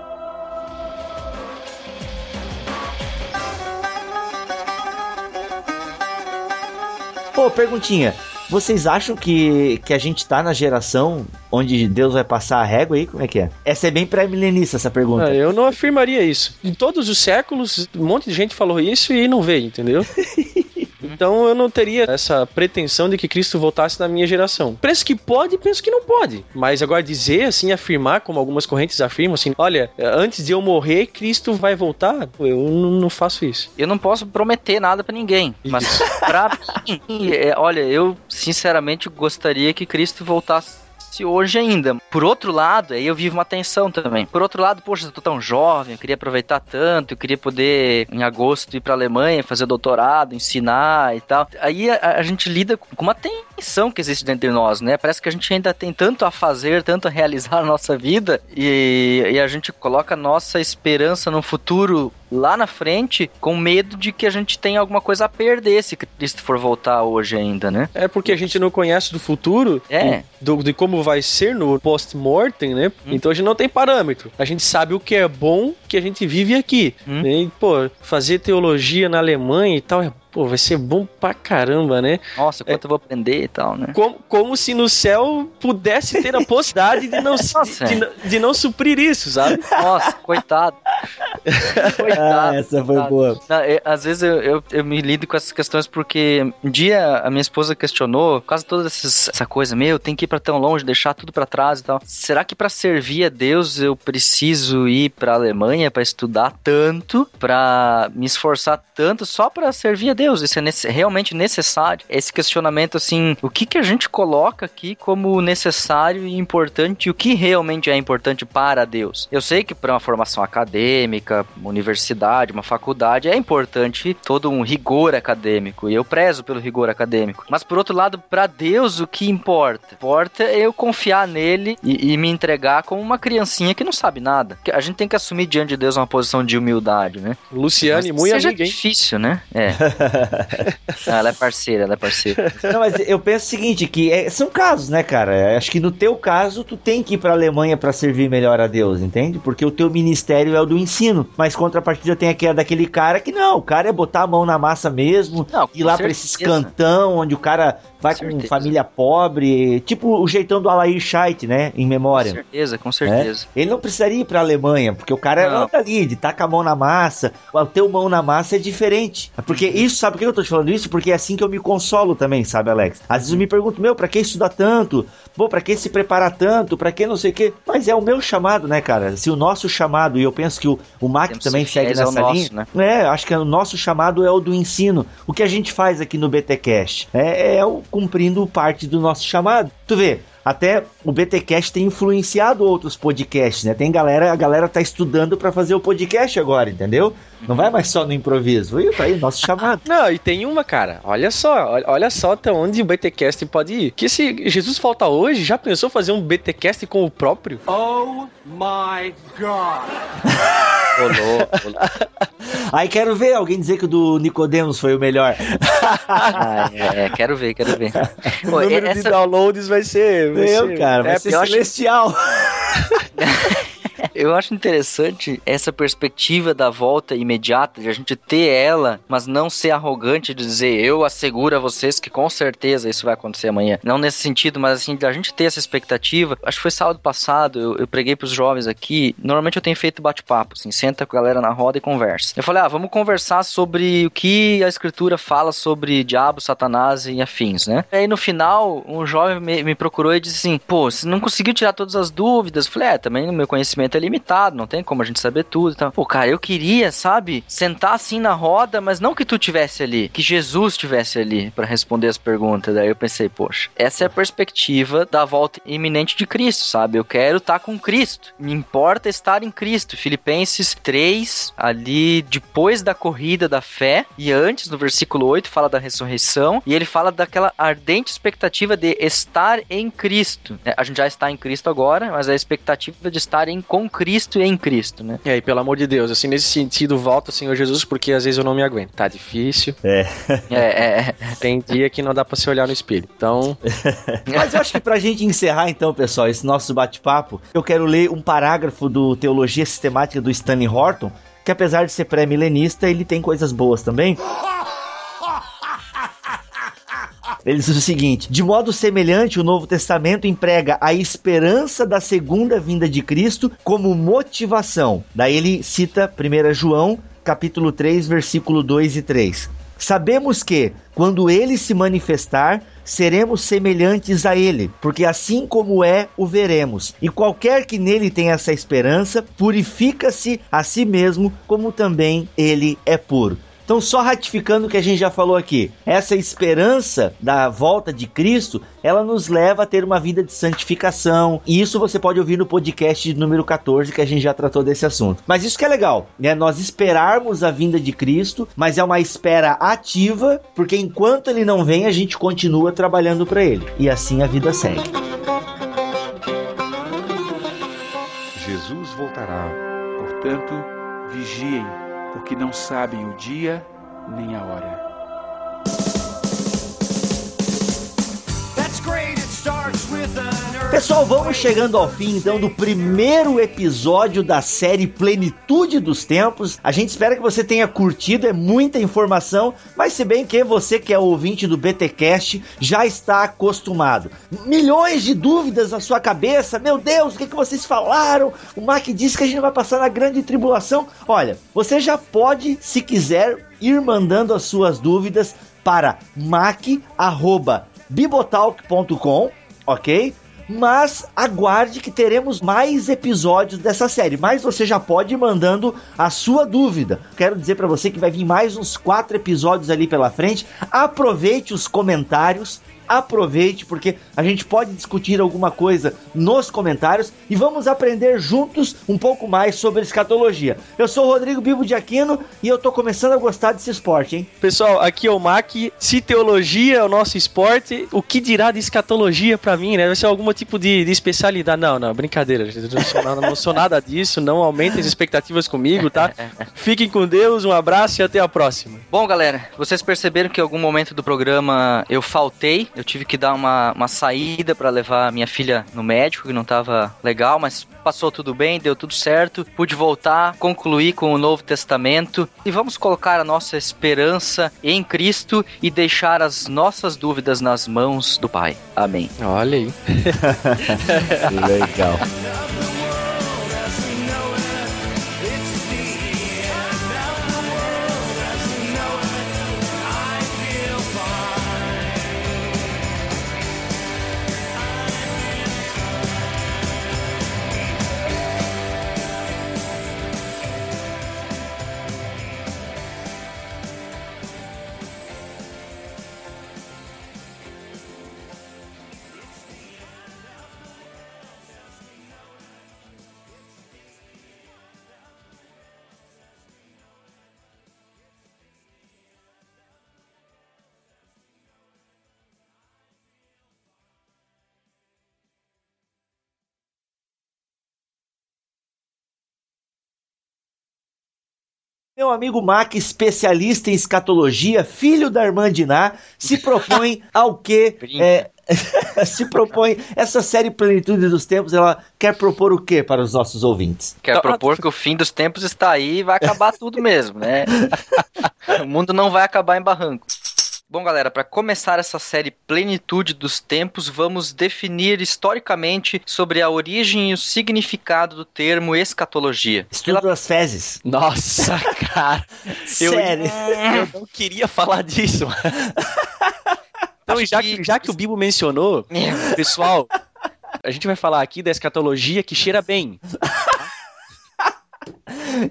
[SPEAKER 1] Pô, perguntinha. Vocês acham que, que a gente tá na geração onde Deus vai passar a régua aí? Como é que é? Essa é bem pré-milenista, essa pergunta.
[SPEAKER 2] Ah, eu não afirmaria isso. Em todos os séculos, um monte de gente falou isso e não veio, entendeu? Então eu não teria essa pretensão de que Cristo voltasse na minha geração. Penso que pode, penso que não pode. Mas agora dizer assim, afirmar, como algumas correntes afirmam, assim, olha, antes de eu morrer, Cristo vai voltar, eu não faço isso.
[SPEAKER 3] Eu não posso prometer nada para ninguém. Mas pra mim, é, olha, eu sinceramente gostaria que Cristo voltasse acontece hoje ainda. Por outro lado, aí eu vivo uma tensão também. Por outro lado, poxa, eu tô tão jovem, eu queria aproveitar tanto, eu queria poder, em agosto, ir pra Alemanha, fazer doutorado, ensinar e tal. Aí a, a gente lida com uma tensão que existe dentro de nós, né? Parece que a gente ainda tem tanto a fazer, tanto a realizar na nossa vida e, e a gente coloca nossa esperança no futuro lá na frente com medo de que a gente tenha alguma coisa a perder se Cristo for voltar hoje ainda, né?
[SPEAKER 2] É porque a gente não conhece do futuro,
[SPEAKER 3] é.
[SPEAKER 2] do, de como vai ser no post-mortem, né? Hum. Então a gente não tem parâmetro. A gente sabe o que é bom que a gente vive aqui. Hum. Né? E, pô, fazer teologia na Alemanha e tal é pô, vai ser bom pra caramba, né?
[SPEAKER 3] Nossa, quanto é, eu vou aprender e tal, né?
[SPEAKER 2] Como, como se no céu pudesse ter a possibilidade de não, de, de, de, não suprir isso, sabe?
[SPEAKER 3] Nossa, coitado.
[SPEAKER 1] coitado. Ah, essa foi coitado. boa.
[SPEAKER 3] Não, eu, às vezes eu, eu, eu, me lido com essas questões porque um dia a minha esposa questionou, quase toda essa coisa, meu, tem que ir pra tão longe, deixar tudo pra trás e tal. Será que para servir a Deus eu preciso ir pra Alemanha para estudar tanto, para me esforçar tanto só para servir a Deus? Isso é realmente necessário? Esse questionamento, assim, o que, que a gente coloca aqui como necessário e importante e o que realmente é importante para Deus? Eu sei que para uma formação acadêmica, uma universidade, uma faculdade, é importante todo um rigor acadêmico e eu prezo pelo rigor acadêmico. Mas por outro lado, para Deus, o que importa? Importa é eu confiar nele e, e me entregar como uma criancinha que não sabe nada. A gente tem que assumir diante de Deus uma posição de humildade, né?
[SPEAKER 2] Luciane, muito
[SPEAKER 3] seja amiga, hein? difícil, né? É. ah, ela é parceira, ela é parceira.
[SPEAKER 1] Não, mas eu penso o seguinte, que é, são casos, né, cara? Acho que no teu caso, tu tem que ir pra Alemanha para servir melhor a Deus, entende? Porque o teu ministério é o do ensino. Mas contrapartida tem aquela daquele cara que não, o cara é botar a mão na massa mesmo, não, ir lá pra esses cantão, onde o cara vai com, com família pobre, tipo o jeitão do Alair Scheidt, né, em memória.
[SPEAKER 3] Com certeza, com certeza.
[SPEAKER 1] É? Ele não precisaria ir pra Alemanha, porque o cara não. é ali, de tacar a mão na massa, o teu mão na massa é diferente. Porque uhum. isso, sabe por que eu tô te falando isso? Porque é assim que eu me consolo também, sabe, Alex? Às vezes eu me pergunto, meu, pra que estudar tanto? Pô, pra que se preparar tanto? Pra que não sei o quê? Mas é o meu chamado, né, cara? Se o nosso chamado, e eu penso que o, o Mac também segue nessa linha. Nosso, né? É, acho que o nosso chamado é o do ensino. O que a gente faz aqui no BTcast é, é o cumprindo parte do nosso chamado. Tu vê, até o BTcast tem influenciado outros podcasts, né? Tem galera, a galera tá estudando para fazer o podcast agora, entendeu? Não vai mais só no improviso. E tá aí, nosso chamado.
[SPEAKER 2] Não, e tem uma, cara. Olha só, olha só até onde o BTcast pode ir. Que se Jesus falta hoje, já pensou fazer um BTcast com o próprio?
[SPEAKER 5] Oh my god.
[SPEAKER 1] Olô, Aí quero ver alguém dizer que o do Nicodemos foi o melhor.
[SPEAKER 3] ah, é, é, quero ver, quero ver.
[SPEAKER 2] Pô, o número essa... de downloads vai ser.
[SPEAKER 1] Vai Meu, ser, cara, vai é, ser celestial.
[SPEAKER 3] Acho... Eu acho interessante essa perspectiva da volta imediata, de a gente ter ela, mas não ser arrogante de dizer eu asseguro a vocês que com certeza isso vai acontecer amanhã. Não nesse sentido, mas assim, a gente ter essa expectativa. Acho que foi sábado passado, eu, eu preguei pros jovens aqui. Normalmente eu tenho feito bate-papo, assim, senta com a galera na roda e conversa. Eu falei, ah, vamos conversar sobre o que a escritura fala sobre diabo, satanás e afins, né? E aí no final, um jovem me, me procurou e disse assim: pô, você não conseguiu tirar todas as dúvidas? Eu falei, é, também o meu conhecimento é limitado, não tem como a gente saber tudo. Então, pô, cara, eu queria, sabe, sentar assim na roda, mas não que tu tivesse ali, que Jesus tivesse ali para responder as perguntas. Daí eu pensei, poxa, essa é a perspectiva da volta iminente de Cristo, sabe? Eu quero estar tá com Cristo. Me importa estar em Cristo. Filipenses 3, ali depois da corrida da fé, e antes, no versículo 8, fala da ressurreição, e ele fala daquela ardente expectativa de estar em Cristo. É, a gente já está em Cristo agora, mas a expectativa de estar em Cristo e em Cristo, né?
[SPEAKER 2] E aí, pelo amor de Deus, assim, nesse sentido, volta, Senhor Jesus, porque às vezes eu não me aguento. Tá difícil.
[SPEAKER 1] É.
[SPEAKER 3] é, é.
[SPEAKER 2] Tem dia que não dá pra se olhar no espelho. Então.
[SPEAKER 1] Mas eu acho que pra gente encerrar, então, pessoal, esse nosso bate-papo, eu quero ler um parágrafo do Teologia Sistemática do Stanley Horton, que apesar de ser pré-milenista, ele tem coisas boas também. Ele diz o seguinte: de modo semelhante, o Novo Testamento emprega a esperança da segunda vinda de Cristo como motivação. Daí ele cita 1 João, capítulo 3, versículo 2 e 3. Sabemos que, quando ele se manifestar, seremos semelhantes a ele, porque assim como é, o veremos. E qualquer que nele tenha essa esperança, purifica-se a si mesmo, como também ele é puro. Então, só ratificando o que a gente já falou aqui, essa esperança da volta de Cristo, ela nos leva a ter uma vida de santificação. E isso você pode ouvir no podcast número 14, que a gente já tratou desse assunto. Mas isso que é legal, né? Nós esperarmos a vinda de Cristo, mas é uma espera ativa, porque enquanto ele não vem, a gente continua trabalhando para ele. E assim a vida segue.
[SPEAKER 4] Jesus voltará. Portanto, vigiem, porque não sabem o dia nem a hora.
[SPEAKER 1] Pessoal, vamos chegando ao fim então do primeiro episódio da série Plenitude dos Tempos. A gente espera que você tenha curtido, é muita informação, mas se bem que você que é ouvinte do BTcast já está acostumado. Milhões de dúvidas na sua cabeça. Meu Deus, o que, que vocês falaram? O Mac disse que a gente vai passar na grande tribulação. Olha, você já pode, se quiser, ir mandando as suas dúvidas para mac@bibotalk.com, ok? mas aguarde que teremos mais episódios dessa série. Mas você já pode ir mandando a sua dúvida. Quero dizer para você que vai vir mais uns quatro episódios ali pela frente. Aproveite os comentários aproveite, porque a gente pode discutir alguma coisa nos comentários e vamos aprender juntos um pouco mais sobre escatologia. Eu sou o Rodrigo Bibo de Aquino e eu tô começando a gostar desse esporte, hein?
[SPEAKER 2] Pessoal, aqui é o Mac. Se teologia é o nosso esporte, o que dirá de escatologia para mim, né? Vai ser algum tipo de, de especialidade. Não, não, brincadeira, gente. Não sou, nada, não sou nada disso, não aumentem as expectativas comigo, tá? Fiquem com Deus, um abraço e até a próxima.
[SPEAKER 3] Bom, galera, vocês perceberam que em algum momento do programa eu faltei eu tive que dar uma, uma saída para levar minha filha no médico, que não tava legal, mas passou tudo bem, deu tudo certo. Pude voltar, concluir com o Novo Testamento e vamos colocar a nossa esperança em Cristo e deixar as nossas dúvidas nas mãos do Pai. Amém.
[SPEAKER 2] Olha aí.
[SPEAKER 1] Legal. Meu amigo Mac, especialista em escatologia, filho da irmã Diná, se propõe ao que? É, se propõe. Essa série Plenitude dos Tempos, ela quer propor o que para os nossos ouvintes?
[SPEAKER 3] Quer propor que o fim dos tempos está aí e vai acabar tudo mesmo, né? o mundo não vai acabar em barranco. Bom, galera, para começar essa série Plenitude dos Tempos, vamos definir historicamente sobre a origem e o significado do termo escatologia.
[SPEAKER 1] Estudo Pela... das fezes.
[SPEAKER 2] Nossa, cara.
[SPEAKER 1] Sério?
[SPEAKER 2] Eu não queria falar disso. então, já que, já que o Bibo mencionou, pessoal, a gente vai falar aqui da escatologia que cheira bem.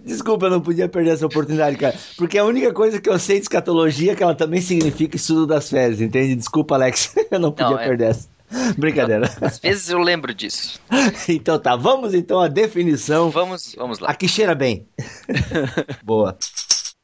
[SPEAKER 1] Desculpa, eu não podia perder essa oportunidade, cara. Porque a única coisa que eu sei de escatologia é que ela também significa estudo das fezes, entende? Desculpa, Alex. Eu não podia não, é... perder essa. Brincadeira.
[SPEAKER 3] Às vezes eu lembro disso.
[SPEAKER 1] então tá, vamos então à definição.
[SPEAKER 3] Vamos, vamos lá.
[SPEAKER 1] Aqui cheira bem. Boa.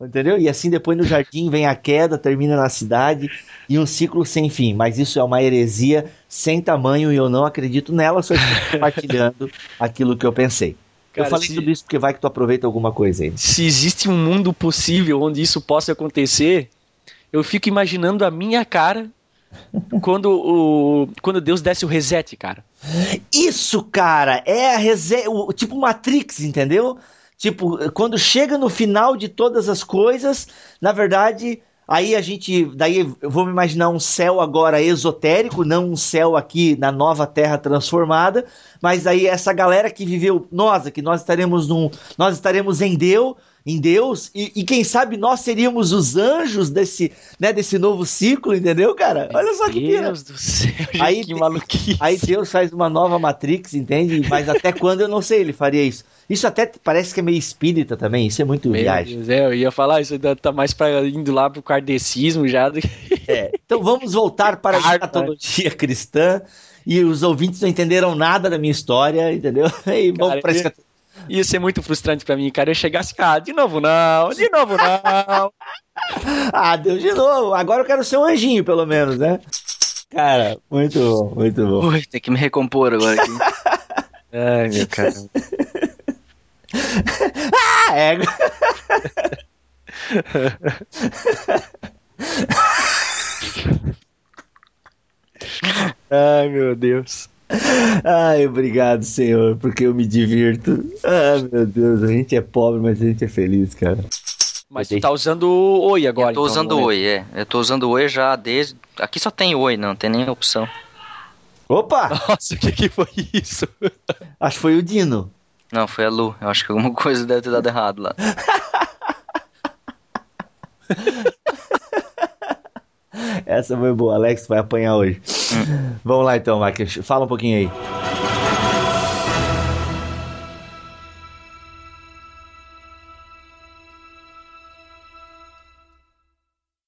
[SPEAKER 1] Entendeu? E assim depois no jardim vem a queda, termina na cidade e um ciclo sem fim. Mas isso é uma heresia sem tamanho e eu não acredito nela, só estou compartilhando aquilo que eu pensei. Cara, eu falei se... tudo isso porque vai que tu aproveita alguma coisa aí.
[SPEAKER 2] Se existe um mundo possível onde isso possa acontecer, eu fico imaginando a minha cara quando, o, quando Deus desse o reset, cara.
[SPEAKER 1] Isso, cara, é a reset, o, tipo Matrix, entendeu? Tipo, quando chega no final de todas as coisas, na verdade, Aí a gente, daí vou me imaginar um céu agora esotérico, não um céu aqui na nova terra transformada, mas aí essa galera que viveu, nós aqui, nós estaremos num, nós estaremos em Deus, em Deus e, e, quem sabe nós seríamos os anjos desse, né, desse novo ciclo, entendeu, cara? Olha só que
[SPEAKER 2] Meu Deus do céu,
[SPEAKER 1] aí,
[SPEAKER 2] que maluquice.
[SPEAKER 1] Aí Deus faz uma nova Matrix, entende? Mas até quando eu não sei, ele faria isso. Isso até parece que é meio espírita também, isso é muito Meu viagem.
[SPEAKER 2] Deus, é, eu ia falar, isso tá mais para indo lá pro kardecismo já.
[SPEAKER 1] É, então vamos voltar para a escatologia cristã e os ouvintes não entenderam nada da minha história, entendeu? E vamos para escatologia
[SPEAKER 2] Ia ser muito frustrante para mim, cara. Eu chegasse, ah, de novo não, de novo não.
[SPEAKER 1] ah, Deus, de novo. Agora eu quero ser um anjinho, pelo menos, né? Cara, muito bom, muito bom.
[SPEAKER 3] Ui, tem que me recompor agora aqui.
[SPEAKER 2] Ai, meu cara.
[SPEAKER 1] ah, é.
[SPEAKER 2] Ai, meu Deus.
[SPEAKER 1] Ai, obrigado, Senhor, porque eu me divirto. Ah, meu Deus, a gente é pobre, mas a gente é feliz, cara.
[SPEAKER 2] Mas tu tá usando o Oi agora,
[SPEAKER 3] Eu tô
[SPEAKER 2] então,
[SPEAKER 3] usando o Oi, é. Eu tô usando o Oi já desde... Aqui só tem Oi, não tem nem opção.
[SPEAKER 1] Opa!
[SPEAKER 2] Nossa, o que que foi isso?
[SPEAKER 1] Acho que foi o Dino.
[SPEAKER 3] Não, foi a Lu. Eu acho que alguma coisa deve ter dado errado lá.
[SPEAKER 1] Essa foi boa. Alex vai apanhar hoje. Hum. Vamos lá então, Marcos. Fala um pouquinho aí.